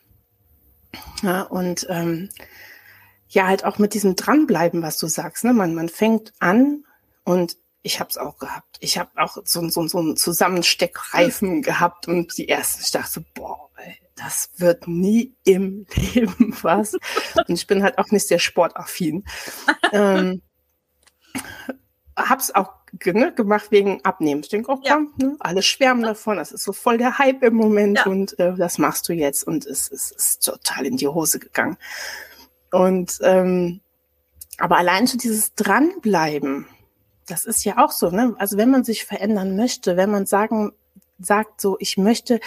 Ja, und ähm, ja, halt auch mit diesem Dranbleiben, was du sagst. Ne? Man, man fängt an und ich habe es auch gehabt. Ich habe auch so, so, so einen Zusammensteckreifen gehabt und die ersten, ich dachte, boah, ey, das wird nie im Leben was. Und ich bin halt auch nicht sehr sportaffin. ähm, hab's auch ne, gemacht wegen Abnehmen. Ich denke, oh komm, ja. ne, alle schwärmen davon, das ist so voll der Hype im Moment ja. und äh, das machst du jetzt. Und es, es ist total in die Hose gegangen. Und ähm, aber allein schon dieses Dranbleiben, das ist ja auch so, ne? Also wenn man sich verändern möchte, wenn man sagen sagt so, ich möchte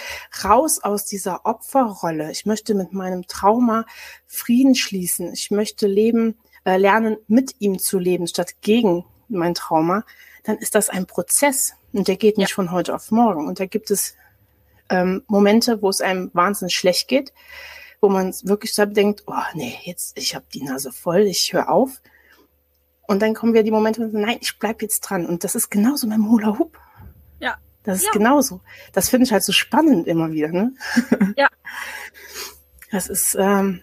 raus aus dieser Opferrolle, ich möchte mit meinem Trauma Frieden schließen, ich möchte leben, äh, lernen, mit ihm zu leben, statt gegen mein Trauma, dann ist das ein Prozess und der geht nicht ja. von heute auf morgen. Und da gibt es ähm, Momente, wo es einem wahnsinnig schlecht geht, wo man wirklich so denkt, oh nee, jetzt, ich habe die Nase voll, ich höre auf. Und dann kommen wir die Momente, nein, ich bleib jetzt dran. Und das ist genauso dem Hula Hoop. Ja. Das ist ja. genauso. Das finde ich halt so spannend immer wieder. Ne? Ja. Das ist, ähm,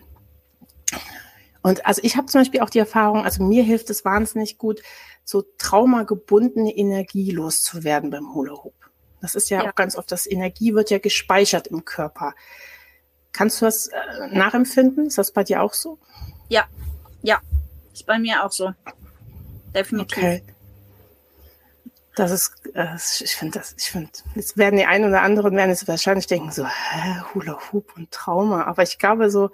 und also ich habe zum Beispiel auch die Erfahrung, also mir hilft es wahnsinnig gut, so traumagebundene Energie loszuwerden beim Hula Hoop. Das ist ja, ja, auch ganz oft, das Energie wird ja gespeichert im Körper. Kannst du das äh, nachempfinden? Ist das bei dir auch so? Ja, ja, ist bei mir auch so definitiv. Okay. Das ist, äh, ich finde das, ich finde, jetzt werden die einen oder anderen werden jetzt wahrscheinlich denken so, hä, Hula Hoop und Trauma. Aber ich glaube so,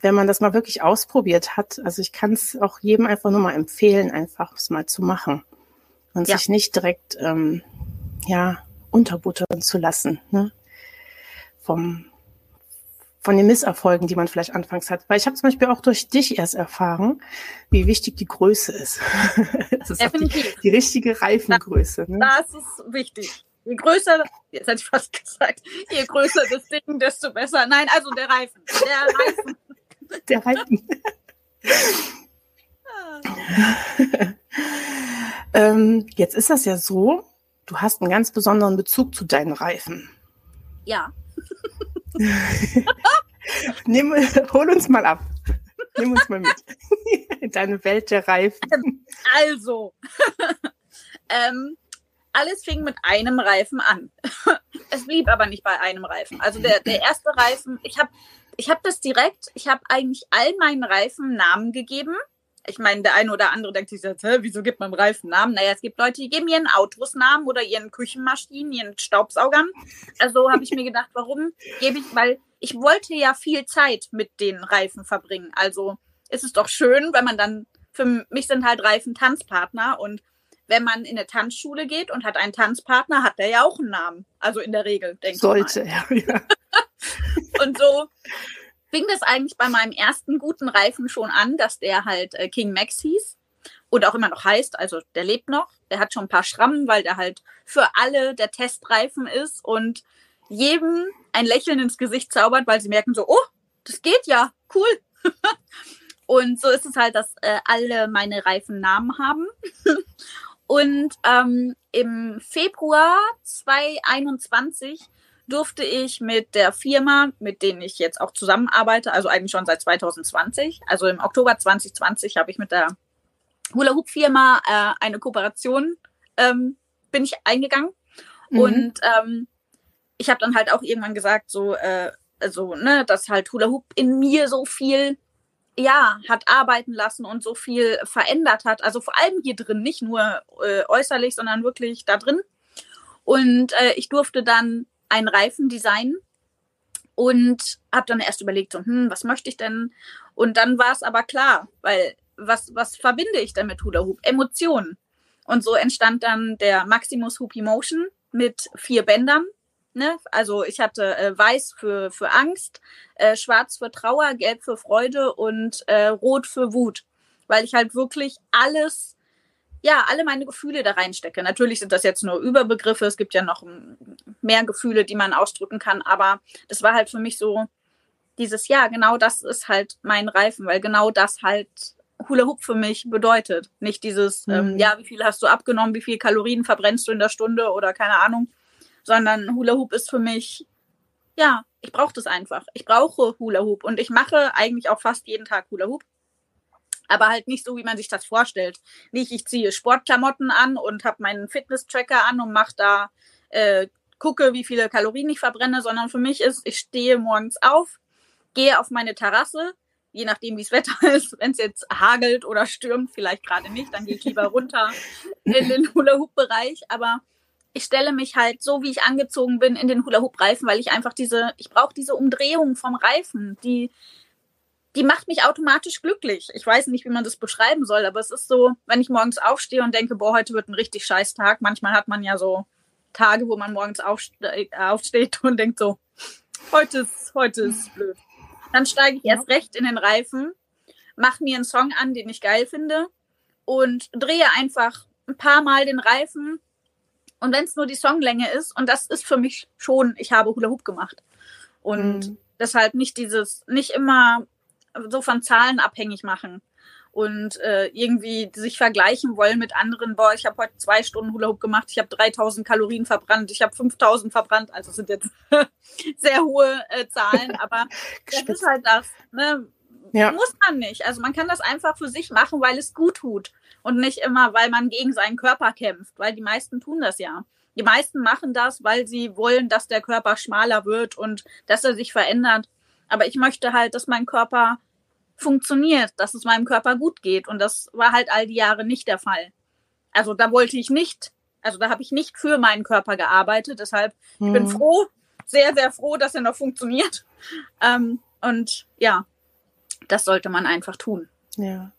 wenn man das mal wirklich ausprobiert hat, also ich kann es auch jedem einfach nur mal empfehlen, einfach es mal zu machen und ja. sich nicht direkt, ähm, ja, unterbuttern zu lassen, ne? Vom, von den Misserfolgen, die man vielleicht anfangs hat. Weil ich habe zum Beispiel auch durch dich erst erfahren, wie wichtig die Größe ist. das ist Definitiv. Die, die, richtige Reifengröße. Ne? Das ist wichtig. Je größer, jetzt hätte ich fast gesagt, je größer das Ding, desto besser. Nein, also der Reifen. Der Reifen. Der Reifen. ähm, jetzt ist das ja so, du hast einen ganz besonderen Bezug zu deinen Reifen. Ja. Nimm, hol uns mal ab. Nimm uns mal mit. In deine Welt der Reifen. Also, ähm, alles fing mit einem Reifen an. es blieb aber nicht bei einem Reifen. Also der, der erste Reifen, ich habe ich hab das direkt, ich habe eigentlich all meinen Reifen Namen gegeben ich meine, der eine oder andere denkt sich jetzt, hä, wieso gibt man Reifen Namen? Naja, es gibt Leute, die geben ihren Autos Namen oder ihren Küchenmaschinen, ihren Staubsaugern. Also habe ich mir gedacht, warum gebe ich, weil ich wollte ja viel Zeit mit den Reifen verbringen. Also ist es doch schön, wenn man dann, für mich sind halt Reifen Tanzpartner und wenn man in eine Tanzschule geht und hat einen Tanzpartner, hat der ja auch einen Namen. Also in der Regel, denke ich. Sollte, ja. ja. und so fing das eigentlich bei meinem ersten guten Reifen schon an, dass der halt äh, King Max hieß und auch immer noch heißt. Also der lebt noch. Der hat schon ein paar Schrammen, weil der halt für alle der Testreifen ist und jedem ein Lächeln ins Gesicht zaubert, weil sie merken so, oh, das geht ja, cool. und so ist es halt, dass äh, alle meine Reifen Namen haben. und ähm, im Februar 2021 durfte ich mit der Firma, mit denen ich jetzt auch zusammenarbeite, also eigentlich schon seit 2020, also im Oktober 2020 habe ich mit der Hula Hoop Firma äh, eine Kooperation ähm, bin ich eingegangen Mhm. Und ähm, ich habe dann halt auch irgendwann gesagt, so, äh, also, ne, dass halt Hula Hoop in mir so viel, ja, hat arbeiten lassen und so viel verändert hat. Also vor allem hier drin, nicht nur äh, äußerlich, sondern wirklich da drin. Und äh, ich durfte dann einen Reifen designen und habe dann erst überlegt, so, hm, was möchte ich denn? Und dann war es aber klar, weil was, was verbinde ich denn mit Hula Hoop? Emotionen. Und so entstand dann der Maximus Hoop Emotion mit vier Bändern. Ne? Also ich hatte äh, weiß für, für Angst, äh, schwarz für Trauer, gelb für Freude und äh, rot für Wut. Weil ich halt wirklich alles, ja, alle meine Gefühle da reinstecke. Natürlich sind das jetzt nur Überbegriffe, es gibt ja noch mehr Gefühle, die man ausdrücken kann, aber das war halt für mich so dieses, ja, genau das ist halt mein Reifen, weil genau das halt Hula Hoop für mich bedeutet. Nicht dieses, ähm, mhm. ähm, ja, wie viel hast du abgenommen, wie viel Kalorien verbrennst du in der Stunde oder keine Ahnung, sondern Hula Hoop ist für mich, ja, ich brauche das einfach. Ich brauche Hula Hoop und ich mache eigentlich auch fast jeden Tag Hula Hoop. Aber halt nicht so, wie man sich das vorstellt. Nicht, ich ziehe Sportklamotten an und habe meinen Fitness-Tracker an und mache da, äh, gucke, wie viele Kalorien ich verbrenne, sondern für mich ist, ich stehe morgens auf, gehe auf meine Terrasse, je nachdem, wie das Wetter ist. Wenn es jetzt hagelt oder stürmt, vielleicht gerade nicht, dann gehe ich lieber runter in den Hula-Hoop-Bereich. Aber ich stelle mich halt so, wie ich angezogen bin, in den Hula-Hoop-Reifen, weil ich einfach diese, ich brauche diese Umdrehung vom Reifen, die, die macht mich automatisch glücklich. Ich weiß nicht, wie man das beschreiben soll, aber es ist so, wenn ich morgens aufstehe und denke, boah, heute wird ein richtig scheiß Tag. Manchmal hat man ja so Tage, wo man morgens äh, aufsteht und denkt so, heute ist, heute ist blöd. Dann steige ich erst recht in den Reifen, mache mir einen Song an, den ich geil finde und drehe einfach ein paar Mal den Reifen. Und wenn es nur die Songlänge ist, und das ist für mich schon, ich habe Hula Hoop gemacht. Und mhm. deshalb nicht dieses, nicht immer so von Zahlen abhängig machen und äh, irgendwie sich vergleichen wollen mit anderen. Boah, ich habe heute zwei Stunden Hula Hoop gemacht, ich habe 3000 Kalorien verbrannt, ich habe 5000 verbrannt. Also sind jetzt sehr hohe äh, Zahlen, aber das ist halt das. Ne? Ja. Muss man nicht. Also man kann das einfach für sich machen, weil es gut tut und nicht immer, weil man gegen seinen Körper kämpft, weil die meisten tun das ja. Die meisten machen das, weil sie wollen, dass der Körper schmaler wird und dass er sich verändert. Aber ich möchte halt, dass mein Körper funktioniert, dass es meinem Körper gut geht. Und das war halt all die Jahre nicht der Fall. Also da wollte ich nicht, also da habe ich nicht für meinen Körper gearbeitet. Deshalb mhm. ich bin hm. froh, sehr, sehr froh, dass er noch funktioniert. Ähm, und ja, das sollte man einfach tun. Ja.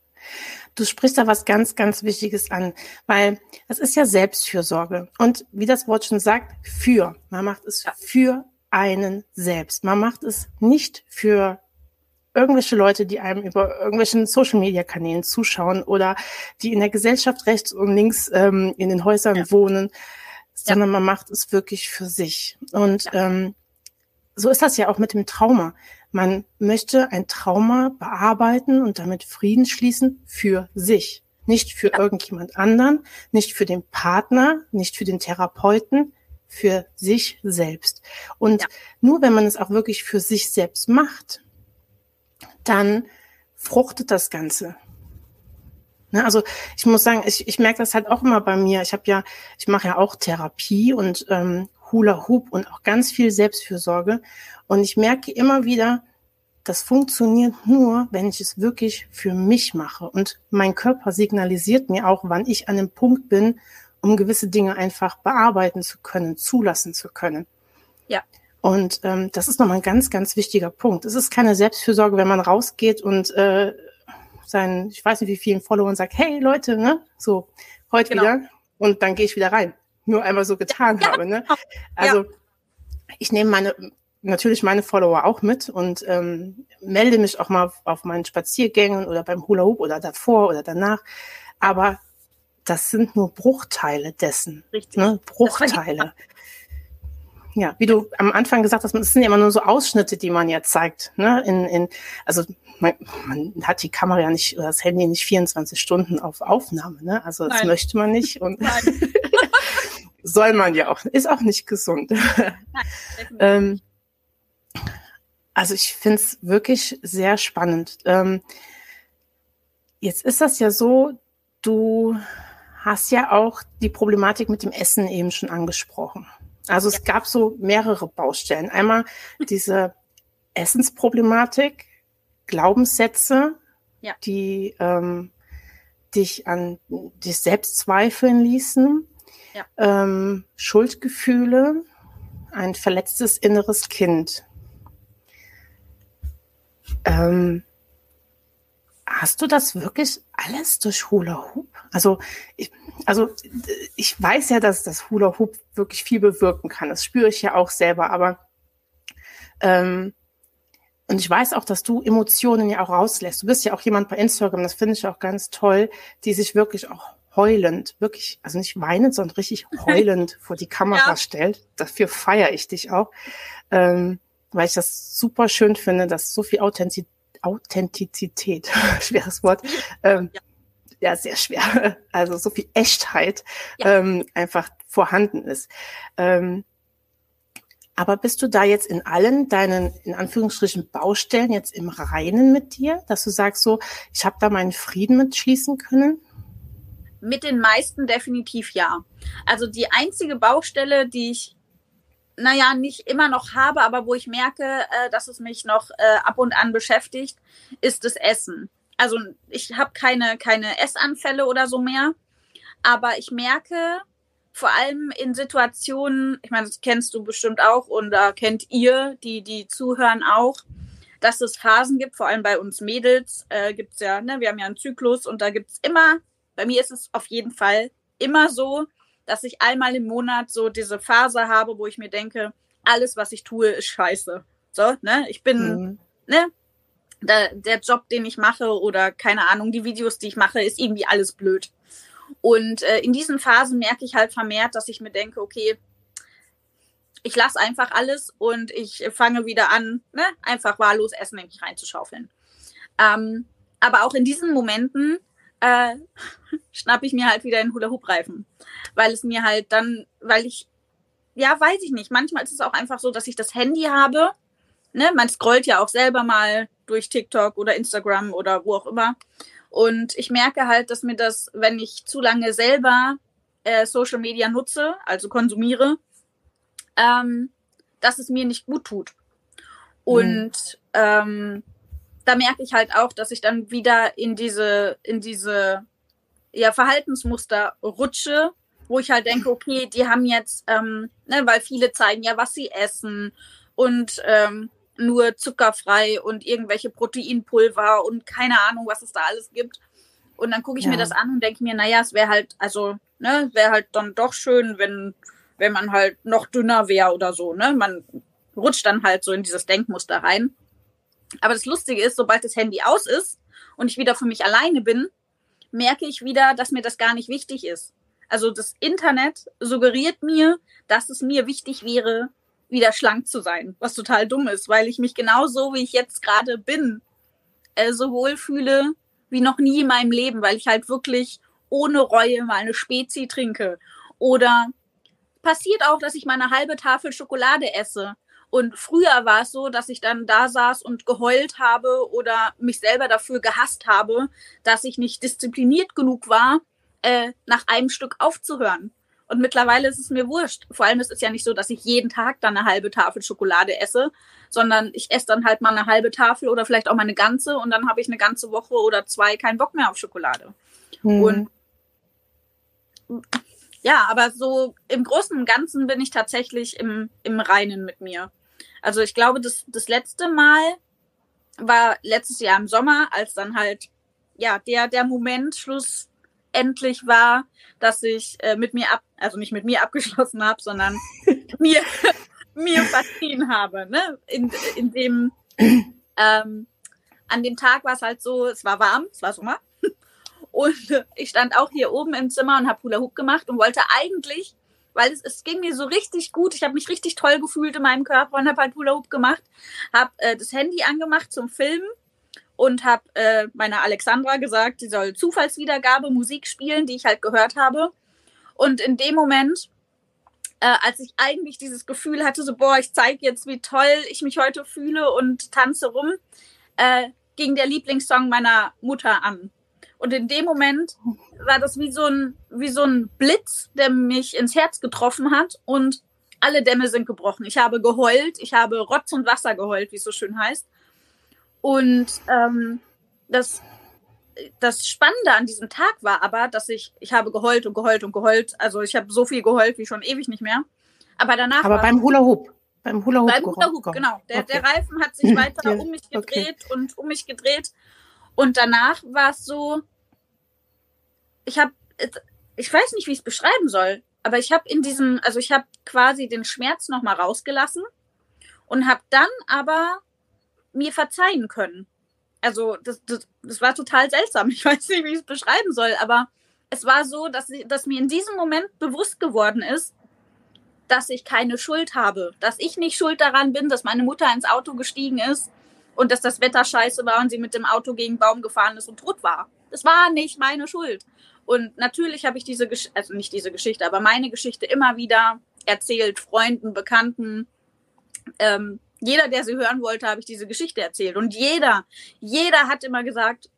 Du sprichst da was ganz, ganz Wichtiges an, weil es ist ja Selbstfürsorge. Und wie das Wort schon sagt, für. Man macht es für einen selbst. Man macht es nicht für irgendwelche Leute, die einem über irgendwelchen Social-Media-Kanälen zuschauen oder die in der Gesellschaft rechts und links ähm, in den Häusern ja. wohnen, sondern ja. man macht es wirklich für sich. Und ja. ähm, so ist das ja auch mit dem Trauma. Man möchte ein Trauma bearbeiten und damit Frieden schließen für sich. Nicht für irgendjemand anderen, nicht für den Partner, nicht für den Therapeuten, für sich selbst. Und nur wenn man es auch wirklich für sich selbst macht, dann fruchtet das Ganze. Ne, also ich muss sagen, ich, ich merke das halt auch immer bei mir. Ich habe ja, ich mache ja auch Therapie und ähm, Hula Hoop und auch ganz viel Selbstfürsorge. Und ich merke immer wieder, das funktioniert nur, wenn ich es wirklich für mich mache. Und mein Körper signalisiert mir auch, wann ich an dem Punkt bin, um gewisse Dinge einfach bearbeiten zu können, zulassen zu können. Ja. Und ähm, das ist nochmal ein ganz, ganz wichtiger Punkt. Es ist keine Selbstfürsorge, wenn man rausgeht und äh, seinen, ich weiß nicht wie vielen Followern sagt, hey Leute, ne, so, heute genau. wieder und dann gehe ich wieder rein. Nur einmal so getan ja. habe. Ne? Also ja. ich nehme meine, natürlich meine Follower auch mit und ähm, melde mich auch mal auf meinen Spaziergängen oder beim Hula Hoop oder davor oder danach. Aber das sind nur Bruchteile dessen. Richtig. Ne? Bruchteile ja, wie du am Anfang gesagt hast, es sind ja immer nur so Ausschnitte, die man ja zeigt. Ne? In, in, also man, man hat die Kamera ja nicht oder das Handy nicht 24 Stunden auf Aufnahme. Ne? Also das Nein. möchte man nicht und soll man ja auch. Ist auch nicht gesund. ähm, also ich finde es wirklich sehr spannend. Ähm, jetzt ist das ja so, du hast ja auch die Problematik mit dem Essen eben schon angesprochen. Also es gab so mehrere Baustellen. Einmal diese Essensproblematik, Glaubenssätze, Ja. die ähm, dich an dich selbst zweifeln ließen, Ja. ähm, Schuldgefühle, ein verletztes inneres Kind. Ähm, hast du das wirklich alles durch Hula Hoop? Also ich, also ich weiß ja, dass das Hula Hoop wirklich viel bewirken kann. Das spüre ich ja auch selber, aber ähm, und ich weiß auch, dass du Emotionen ja auch rauslässt. Du bist ja auch jemand bei Instagram, das finde ich auch ganz toll, die sich wirklich auch heulend, wirklich, also nicht weinend, sondern richtig heulend vor die Kamera Ja. stellt. Dafür feiere ich dich auch, ähm, weil ich das super schön finde, dass so viel Authentiz Authentizität, schweres Wort, ähm, Ja. ja, sehr schwer, also so viel Echtheit Ja. ähm, einfach vorhanden ist. Ähm, aber bist du da jetzt in allen deinen, in Anführungsstrichen, Baustellen jetzt im Reinen mit dir, dass du sagst so, ich habe da meinen Frieden mitschließen können? Mit den meisten definitiv ja. Also die einzige Baustelle, die ich, naja, nicht immer noch habe, aber wo ich merke, äh, dass es mich noch äh, ab und an beschäftigt, ist das Essen. Also ich habe keine, keine Essanfälle oder so mehr, aber ich merke vor allem in Situationen, ich meine, das kennst du bestimmt auch und da kennt ihr, die, die zuhören auch, dass es Phasen gibt, vor allem bei uns Mädels, äh, gibt's ja, ne, wir haben ja einen Zyklus und da gibt's immer bei mir ist es auf jeden Fall immer so, dass ich einmal im Monat so diese Phase habe, wo ich mir denke, alles, was ich tue, ist scheiße. So, ne? Ich bin, Mhm. ne? Der, der Job, den ich mache oder keine Ahnung, die Videos, die ich mache, ist irgendwie alles blöd. Und äh, in diesen Phasen merke ich halt vermehrt, dass ich mir denke, okay, ich lasse einfach alles und ich fange wieder an, ne? einfach wahllos Essen in mich reinzuschaufeln. Ähm, aber auch in diesen Momenten äh, schnapp ich mir halt wieder den Hula-Hoop-Reifen. Weil es mir halt dann, weil ich, ja, weiß ich nicht, manchmal ist es auch einfach so, dass ich das Handy habe. Ne? Man scrollt ja auch selber mal durch TikTok oder Instagram oder wo auch immer. Und ich merke halt, dass mir das, wenn ich zu lange selber äh, Social Media nutze, also konsumiere, ähm, dass es mir nicht gut tut. Und ähm, da merke ich halt auch, dass ich dann wieder in diese, in diese ja, Verhaltensmuster rutsche, wo ich halt denke, okay, die haben jetzt, ähm, ne, weil viele zeigen ja, was sie essen und ähm, nur zuckerfrei und irgendwelche Proteinpulver und keine Ahnung, was es da alles gibt. Und dann gucke ich Ja. mir das an und denke mir, naja, es wäre halt, also, ne, wäre halt dann doch schön, wenn, wenn man halt noch dünner wäre oder so, ne? Man rutscht dann halt so in dieses Denkmuster rein. Aber das Lustige ist, sobald das Handy aus ist und ich wieder für mich alleine bin, merke ich wieder, dass mir das gar nicht wichtig ist. Also das Internet suggeriert mir, dass es mir wichtig wäre, wieder schlank zu sein, was total dumm ist, weil ich mich genauso, wie ich jetzt gerade bin, äh, so wohl fühle wie noch nie in meinem Leben, weil ich halt wirklich ohne Reue mal eine Spezi trinke. Oder passiert auch, dass ich mal eine halbe Tafel Schokolade esse. Und früher war es so, dass ich dann da saß und geheult habe oder mich selber dafür gehasst habe, dass ich nicht diszipliniert genug war, äh, nach einem Stück aufzuhören. Und mittlerweile ist es mir wurscht. Vor allem ist es ja nicht so, dass ich jeden Tag dann eine halbe Tafel Schokolade esse, sondern ich esse dann halt mal eine halbe Tafel oder vielleicht auch mal eine ganze und dann habe ich eine ganze Woche oder zwei keinen Bock mehr auf Schokolade. Mhm. Und ja, aber so im Großen und Ganzen bin ich tatsächlich im, im Reinen mit mir. Also ich glaube, das, das letzte Mal war letztes Jahr im Sommer, als dann halt, ja, der, der Moment schlussendlich war, dass ich äh, mit mir ab, also nicht mit mir abgeschlossen habe, sondern mir, mir verziehen habe. Ne? In, in dem, ähm, an dem Tag war es halt so, es war warm, es war Sommer. Und ich stand auch hier oben im Zimmer und habe Hula Hoop gemacht und wollte eigentlich, weil es, es ging mir so richtig gut, ich habe mich richtig toll gefühlt in meinem Körper und habe halt Hula Hoop gemacht, habe äh, das Handy angemacht zum Filmen und habe äh, meiner Alexandra gesagt, sie soll Zufallswiedergabe Musik spielen, die ich halt gehört habe. Und in dem Moment, äh, als ich eigentlich dieses Gefühl hatte, so boah, ich zeige jetzt, wie toll ich mich heute fühle und tanze rum, äh, ging der Lieblingssong meiner Mutter an. Und in dem Moment war das wie so ein, wie so ein Blitz, der mich ins Herz getroffen hat. Und alle Dämme sind gebrochen. Ich habe geheult, ich habe Rotz und Wasser geheult, wie es so schön heißt. Und ähm, das, das Spannende an diesem Tag war aber, dass ich, ich habe geheult und geheult und geheult. Also ich habe so viel geheult wie schon ewig nicht mehr. Aber danach. Aber beim Hula Hoop. Beim Hula Hoop. Beim Hula Hoop, genau. Der, okay. der Reifen hat sich weiter ja, um mich gedreht okay. und um mich gedreht. Und danach war es so, ich habe, ich weiß nicht, wie ich es beschreiben soll, aber ich habe in diesem, also ich habe quasi den Schmerz nochmal rausgelassen und habe dann aber mir verzeihen können. Also das, das, das war total seltsam. Ich weiß nicht, wie ich es beschreiben soll, aber es war so, dass, dass mir in diesem Moment bewusst geworden ist, dass ich keine Schuld habe, dass ich nicht schuld daran bin, dass meine Mutter ins Auto gestiegen ist und dass das Wetter scheiße war und sie mit dem Auto gegen Baum gefahren ist und tot war. Das war nicht meine Schuld. Und natürlich habe ich diese, Gesch also nicht diese Geschichte, aber meine Geschichte immer wieder erzählt, Freunden, Bekannten, ähm, jeder, der sie hören wollte, habe ich diese Geschichte erzählt. Und jeder, jeder hat immer gesagt,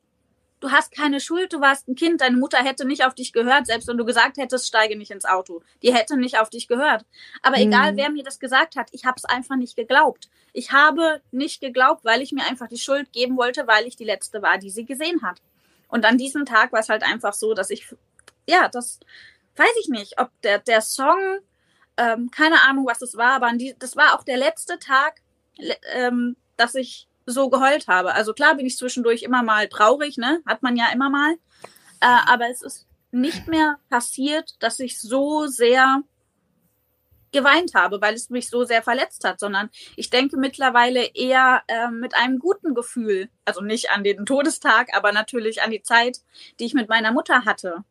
du hast keine Schuld, du warst ein Kind, deine Mutter hätte nicht auf dich gehört, selbst wenn du gesagt hättest, steige nicht ins Auto. Die hätte nicht auf dich gehört. Aber mhm. egal, wer mir das gesagt hat, ich habe es einfach nicht geglaubt. Ich habe nicht geglaubt, weil ich mir einfach die Schuld geben wollte, weil ich die Letzte war, die sie gesehen hat. Und an diesem Tag war es halt einfach so, dass ich, ja, das weiß ich nicht, ob der, der Song, ähm, keine Ahnung, was es war, aber die, das war auch der letzte Tag, ähm, dass ich so geheult habe. Also klar bin ich zwischendurch immer mal traurig, ne? Hat man ja immer mal. Äh, aber es ist nicht mehr passiert, dass ich so sehr geweint habe, weil es mich so sehr verletzt hat, sondern ich denke mittlerweile eher äh, mit einem guten Gefühl, also nicht an den Todestag, aber natürlich an die Zeit, die ich mit meiner Mutter hatte.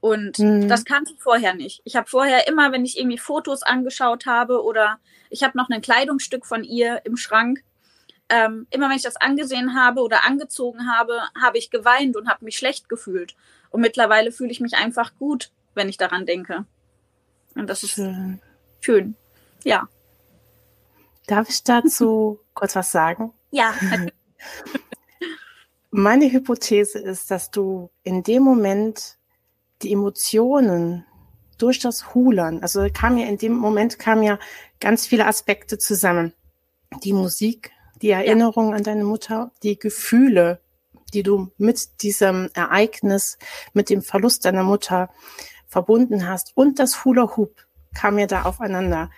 Und mhm. das kannte ich vorher nicht. Ich habe vorher immer, wenn ich irgendwie Fotos angeschaut habe oder ich habe noch ein Kleidungsstück von ihr im Schrank, ähm, immer wenn ich das angesehen habe oder angezogen habe, habe ich geweint und habe mich schlecht gefühlt. Und mittlerweile fühle ich mich einfach gut, wenn ich daran denke. Und das ist schön. schön. Ja. Darf ich dazu kurz was sagen? Ja. Meine Hypothese ist, dass du in dem Moment die Emotionen durch das Hulern, also kam ja in dem Moment kam ja ganz viele Aspekte zusammen. Die Musik, die Erinnerung ja. an deine Mutter, die Gefühle, die du mit diesem Ereignis, mit dem Verlust deiner Mutter verbunden hast und das Hula Hoop kam ja da aufeinander.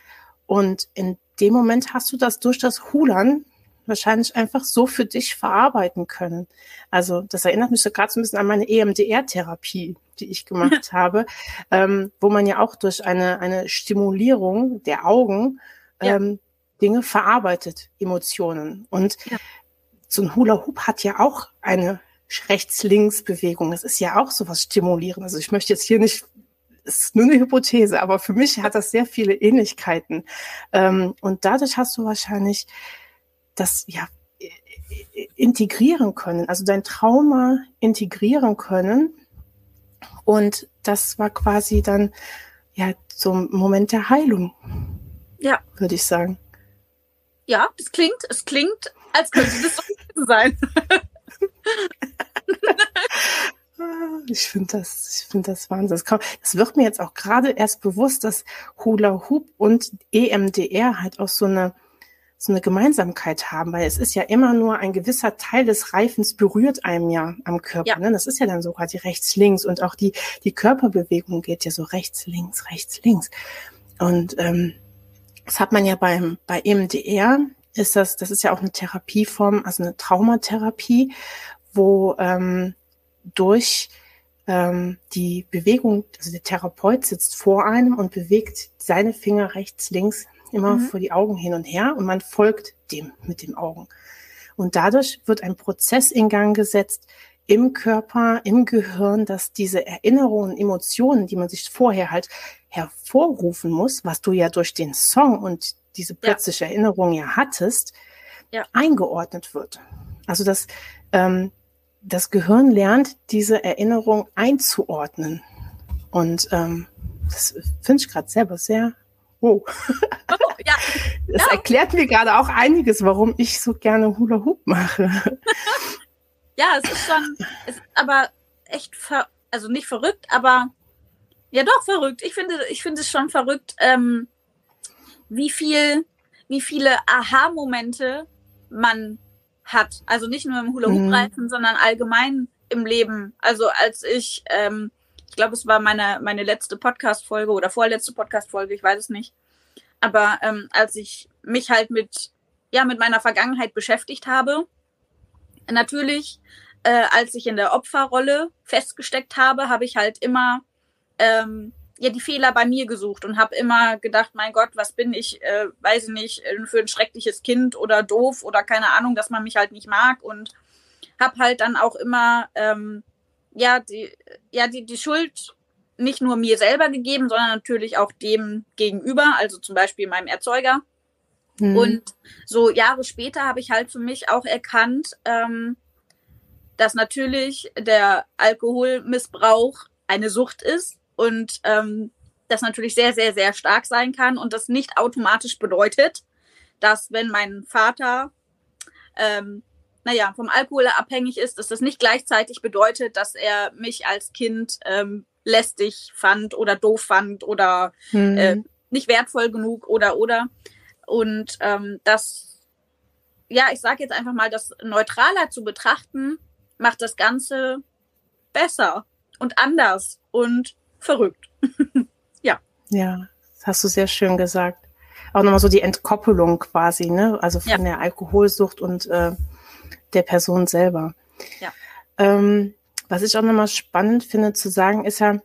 Und in dem Moment hast du das durch das Hulern wahrscheinlich einfach so für dich verarbeiten können. Also das erinnert mich so gerade so ein bisschen an meine EMDR-Therapie, die ich gemacht habe, ähm, wo man ja auch durch eine, eine Stimulierung der Augen ähm, ja. Dinge verarbeitet, Emotionen. Und ja. so ein Hula Hoop hat ja auch eine Rechts-Links-Bewegung. Das ist ja auch so was Stimulierendes. Also ich möchte jetzt hier nicht ist nur eine Hypothese, aber für mich hat das sehr viele Ähnlichkeiten. Ähm, und dadurch hast du wahrscheinlich das ja integrieren können, also dein Trauma integrieren können. Und das war quasi dann ja so ein Moment der Heilung. Ja. Würde ich sagen. Ja, es klingt, es klingt, als könnte das so sein. Ich finde das, ich finde das Wahnsinn. Das wird mir jetzt auch gerade erst bewusst, dass Hula Hoop und EMDR halt auch so eine so eine Gemeinsamkeit haben, weil es ist ja immer nur ein gewisser Teil des Reifens berührt einem ja am Körper. Ja. Ne? Das ist ja dann sogar die rechts-links und auch die, die Körperbewegung geht ja so rechts-links, rechts-links. Und ähm, das hat man ja beim, bei EMDR, ist das, das ist ja auch eine Therapieform, also eine Traumatherapie, wo ähm, durch ähm, die Bewegung, also der Therapeut sitzt vor einem und bewegt seine Finger rechts, links immer mhm. vor die Augen hin und her und man folgt dem mit den Augen. Und dadurch wird ein Prozess in Gang gesetzt im Körper, im Gehirn, dass diese Erinnerungen, Emotionen, die man sich vorher halt hervorrufen muss, was du ja durch den Song und diese plötzliche ja. Erinnerung ja hattest, ja. eingeordnet wird. Also das, ähm, das Gehirn lernt, diese Erinnerung einzuordnen. Und ähm, das finde ich gerade selber sehr Oh. oh ja. Das ja. erklärt mir gerade auch einiges, warum ich so gerne Hula Hoop mache. ja, es ist schon, es ist aber echt, ver, also nicht verrückt, aber ja doch verrückt. Ich finde, ich finde es schon verrückt, ähm, wie viel, wie viele Aha-Momente man hat. Also nicht nur im Hula-Hoop-Reifen, mhm. sondern allgemein im Leben. Also als ich, ähm, ich glaube, es war meine, meine letzte Podcast-Folge oder vorletzte Podcast-Folge, ich weiß es nicht. Aber ähm, als ich mich halt mit, ja, mit meiner Vergangenheit beschäftigt habe, natürlich, äh, als ich in der Opferrolle festgesteckt habe, habe ich halt immer ähm, ja die Fehler bei mir gesucht und habe immer gedacht, mein Gott, was bin ich, äh, weiß ich nicht, äh, für ein schreckliches Kind oder doof oder keine Ahnung, dass man mich halt nicht mag und habe halt dann auch immer ähm, ja die ja die die Schuld nicht nur mir selber gegeben, sondern natürlich auch dem gegenüber, also zum Beispiel meinem Erzeuger. Mhm. Und so Jahre später habe ich halt für mich auch erkannt, ähm, dass natürlich der Alkoholmissbrauch eine Sucht ist und ähm, das natürlich sehr, sehr, sehr stark sein kann und das nicht automatisch bedeutet, dass wenn mein Vater, ähm, naja, vom Alkohol abhängig ist, dass das nicht gleichzeitig bedeutet, dass er mich als Kind ähm, lästig fand oder doof fand oder mhm. äh, nicht wertvoll genug oder oder. Und ähm, das, ja, ich sage jetzt einfach mal, das neutraler zu betrachten, macht das Ganze besser und anders und verrückt. ja. Ja, das hast du sehr schön gesagt. Auch nochmal so die Entkoppelung quasi, ne? Also von ja. der Alkoholsucht und äh, der Person selber. Ja. Ähm, was ich auch nochmal spannend finde zu sagen, ist ja,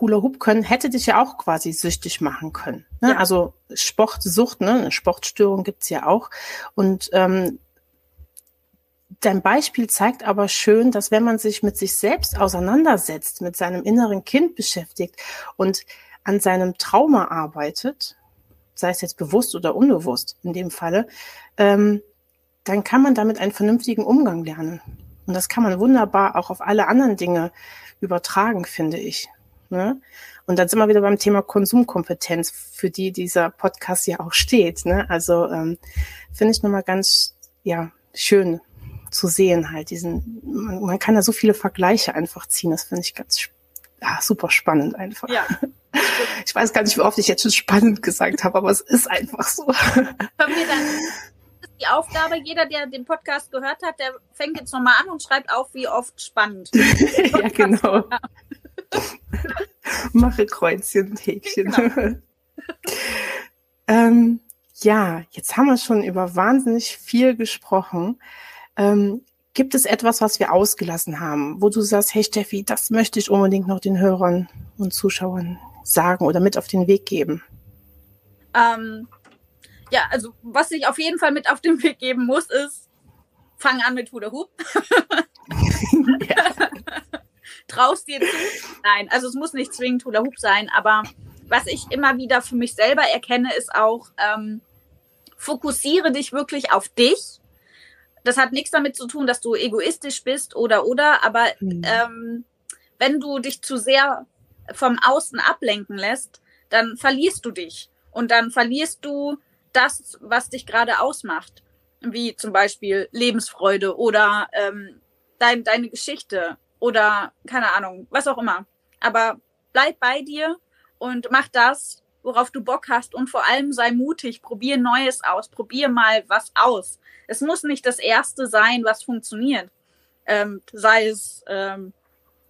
Hula Hoop können hätte dich ja auch quasi süchtig machen können. Ne? Ja. Also Sportsucht, ne? Eine Sportstörung gibt's ja auch. Und ähm, Dein Beispiel zeigt aber schön, dass wenn man sich mit sich selbst auseinandersetzt, mit seinem inneren Kind beschäftigt und an seinem Trauma arbeitet, sei es jetzt bewusst oder unbewusst in dem Falle, ähm, dann kann man damit einen vernünftigen Umgang lernen. Und das kann man wunderbar auch auf alle anderen Dinge übertragen, finde ich. Ne? Und dann sind wir wieder beim Thema Konsumkompetenz, für die dieser Podcast ja auch steht. Ne? Also ähm, finde ich nochmal ganz ja schön, zu sehen halt. Diesen, man, man kann da so viele Vergleiche einfach ziehen. Das finde ich ganz ja, super spannend einfach. Ja. Ich weiß gar nicht, wie oft ich jetzt schon spannend gesagt habe, aber es ist einfach so. Bei mir dann ist die Aufgabe, jeder, der den Podcast gehört hat, der fängt jetzt nochmal an und schreibt auf, wie oft spannend. ja, genau. Mache Kreuzchen Häkchen. Genau. ähm, ja, jetzt haben wir schon über wahnsinnig viel gesprochen. Ähm, gibt es etwas, was wir ausgelassen haben, wo du sagst, hey Steffi, das möchte ich unbedingt noch den Hörern und Zuschauern sagen oder mit auf den Weg geben? Ähm, ja, also was ich auf jeden Fall mit auf den Weg geben muss, ist, fang an mit Hula Hoop. Traust dir zu? Nein, also es muss nicht zwingend Hula Hoop sein, aber was ich immer wieder für mich selber erkenne, ist auch, ähm, fokussiere dich wirklich auf dich das hat nichts damit zu tun, dass du egoistisch bist oder oder, aber mhm. ähm, wenn du dich zu sehr vom Außen ablenken lässt, dann verlierst du dich und dann verlierst du das, was dich gerade ausmacht, wie zum Beispiel Lebensfreude oder ähm, dein, deine Geschichte oder keine Ahnung, was auch immer. Aber bleib bei dir und mach das, worauf du Bock hast und vor allem sei mutig, probier Neues aus, probier mal was aus. Es muss nicht das Erste sein, was funktioniert. Ähm, sei es ähm,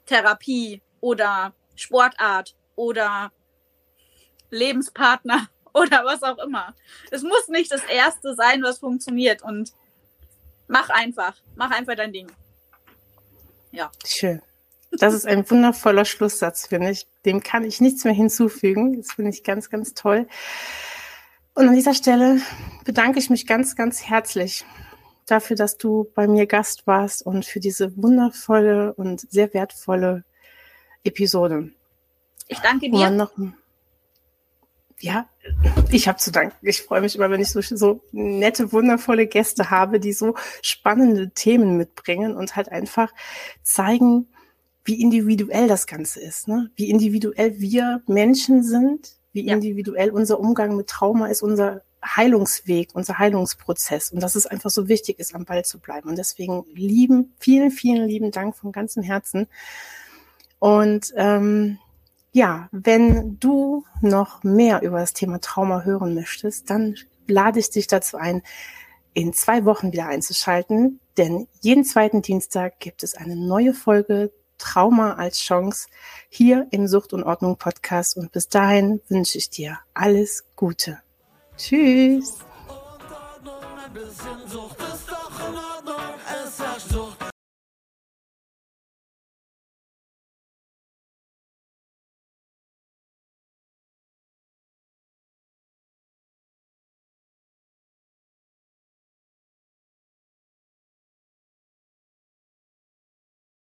Therapie oder Sportart oder Lebenspartner oder was auch immer. Es muss nicht das Erste sein, was funktioniert. Und mach einfach, mach einfach dein Ding. Ja. Schön. Das ist ein wundervoller Schlusssatz, finde ich. Dem kann ich nichts mehr hinzufügen. Das finde ich ganz, ganz toll. Und an dieser Stelle bedanke ich mich ganz, ganz herzlich dafür, dass du bei mir Gast warst und für diese wundervolle und sehr wertvolle Episode. Ich danke dir. Noch, ja, ich habe zu danken. Ich freue mich immer, wenn ich so, so nette, wundervolle Gäste habe, die so spannende Themen mitbringen und halt einfach zeigen, wie individuell das Ganze ist, ne? wie individuell wir Menschen sind, wie ja. individuell unser Umgang mit Trauma ist, unser Heilungsweg, unser Heilungsprozess und dass es einfach so wichtig ist, am Ball zu bleiben. Und deswegen lieben, vielen, vielen lieben Dank von ganzem Herzen. Und ähm, ja, wenn du noch mehr über das Thema Trauma hören möchtest, dann lade ich dich dazu ein, in zwei Wochen wieder einzuschalten, denn jeden zweiten Dienstag gibt es eine neue Folge Trauma als Chance hier im Sucht und Ordnung Podcast. Und bis dahin wünsche ich dir alles Gute. Tschüss.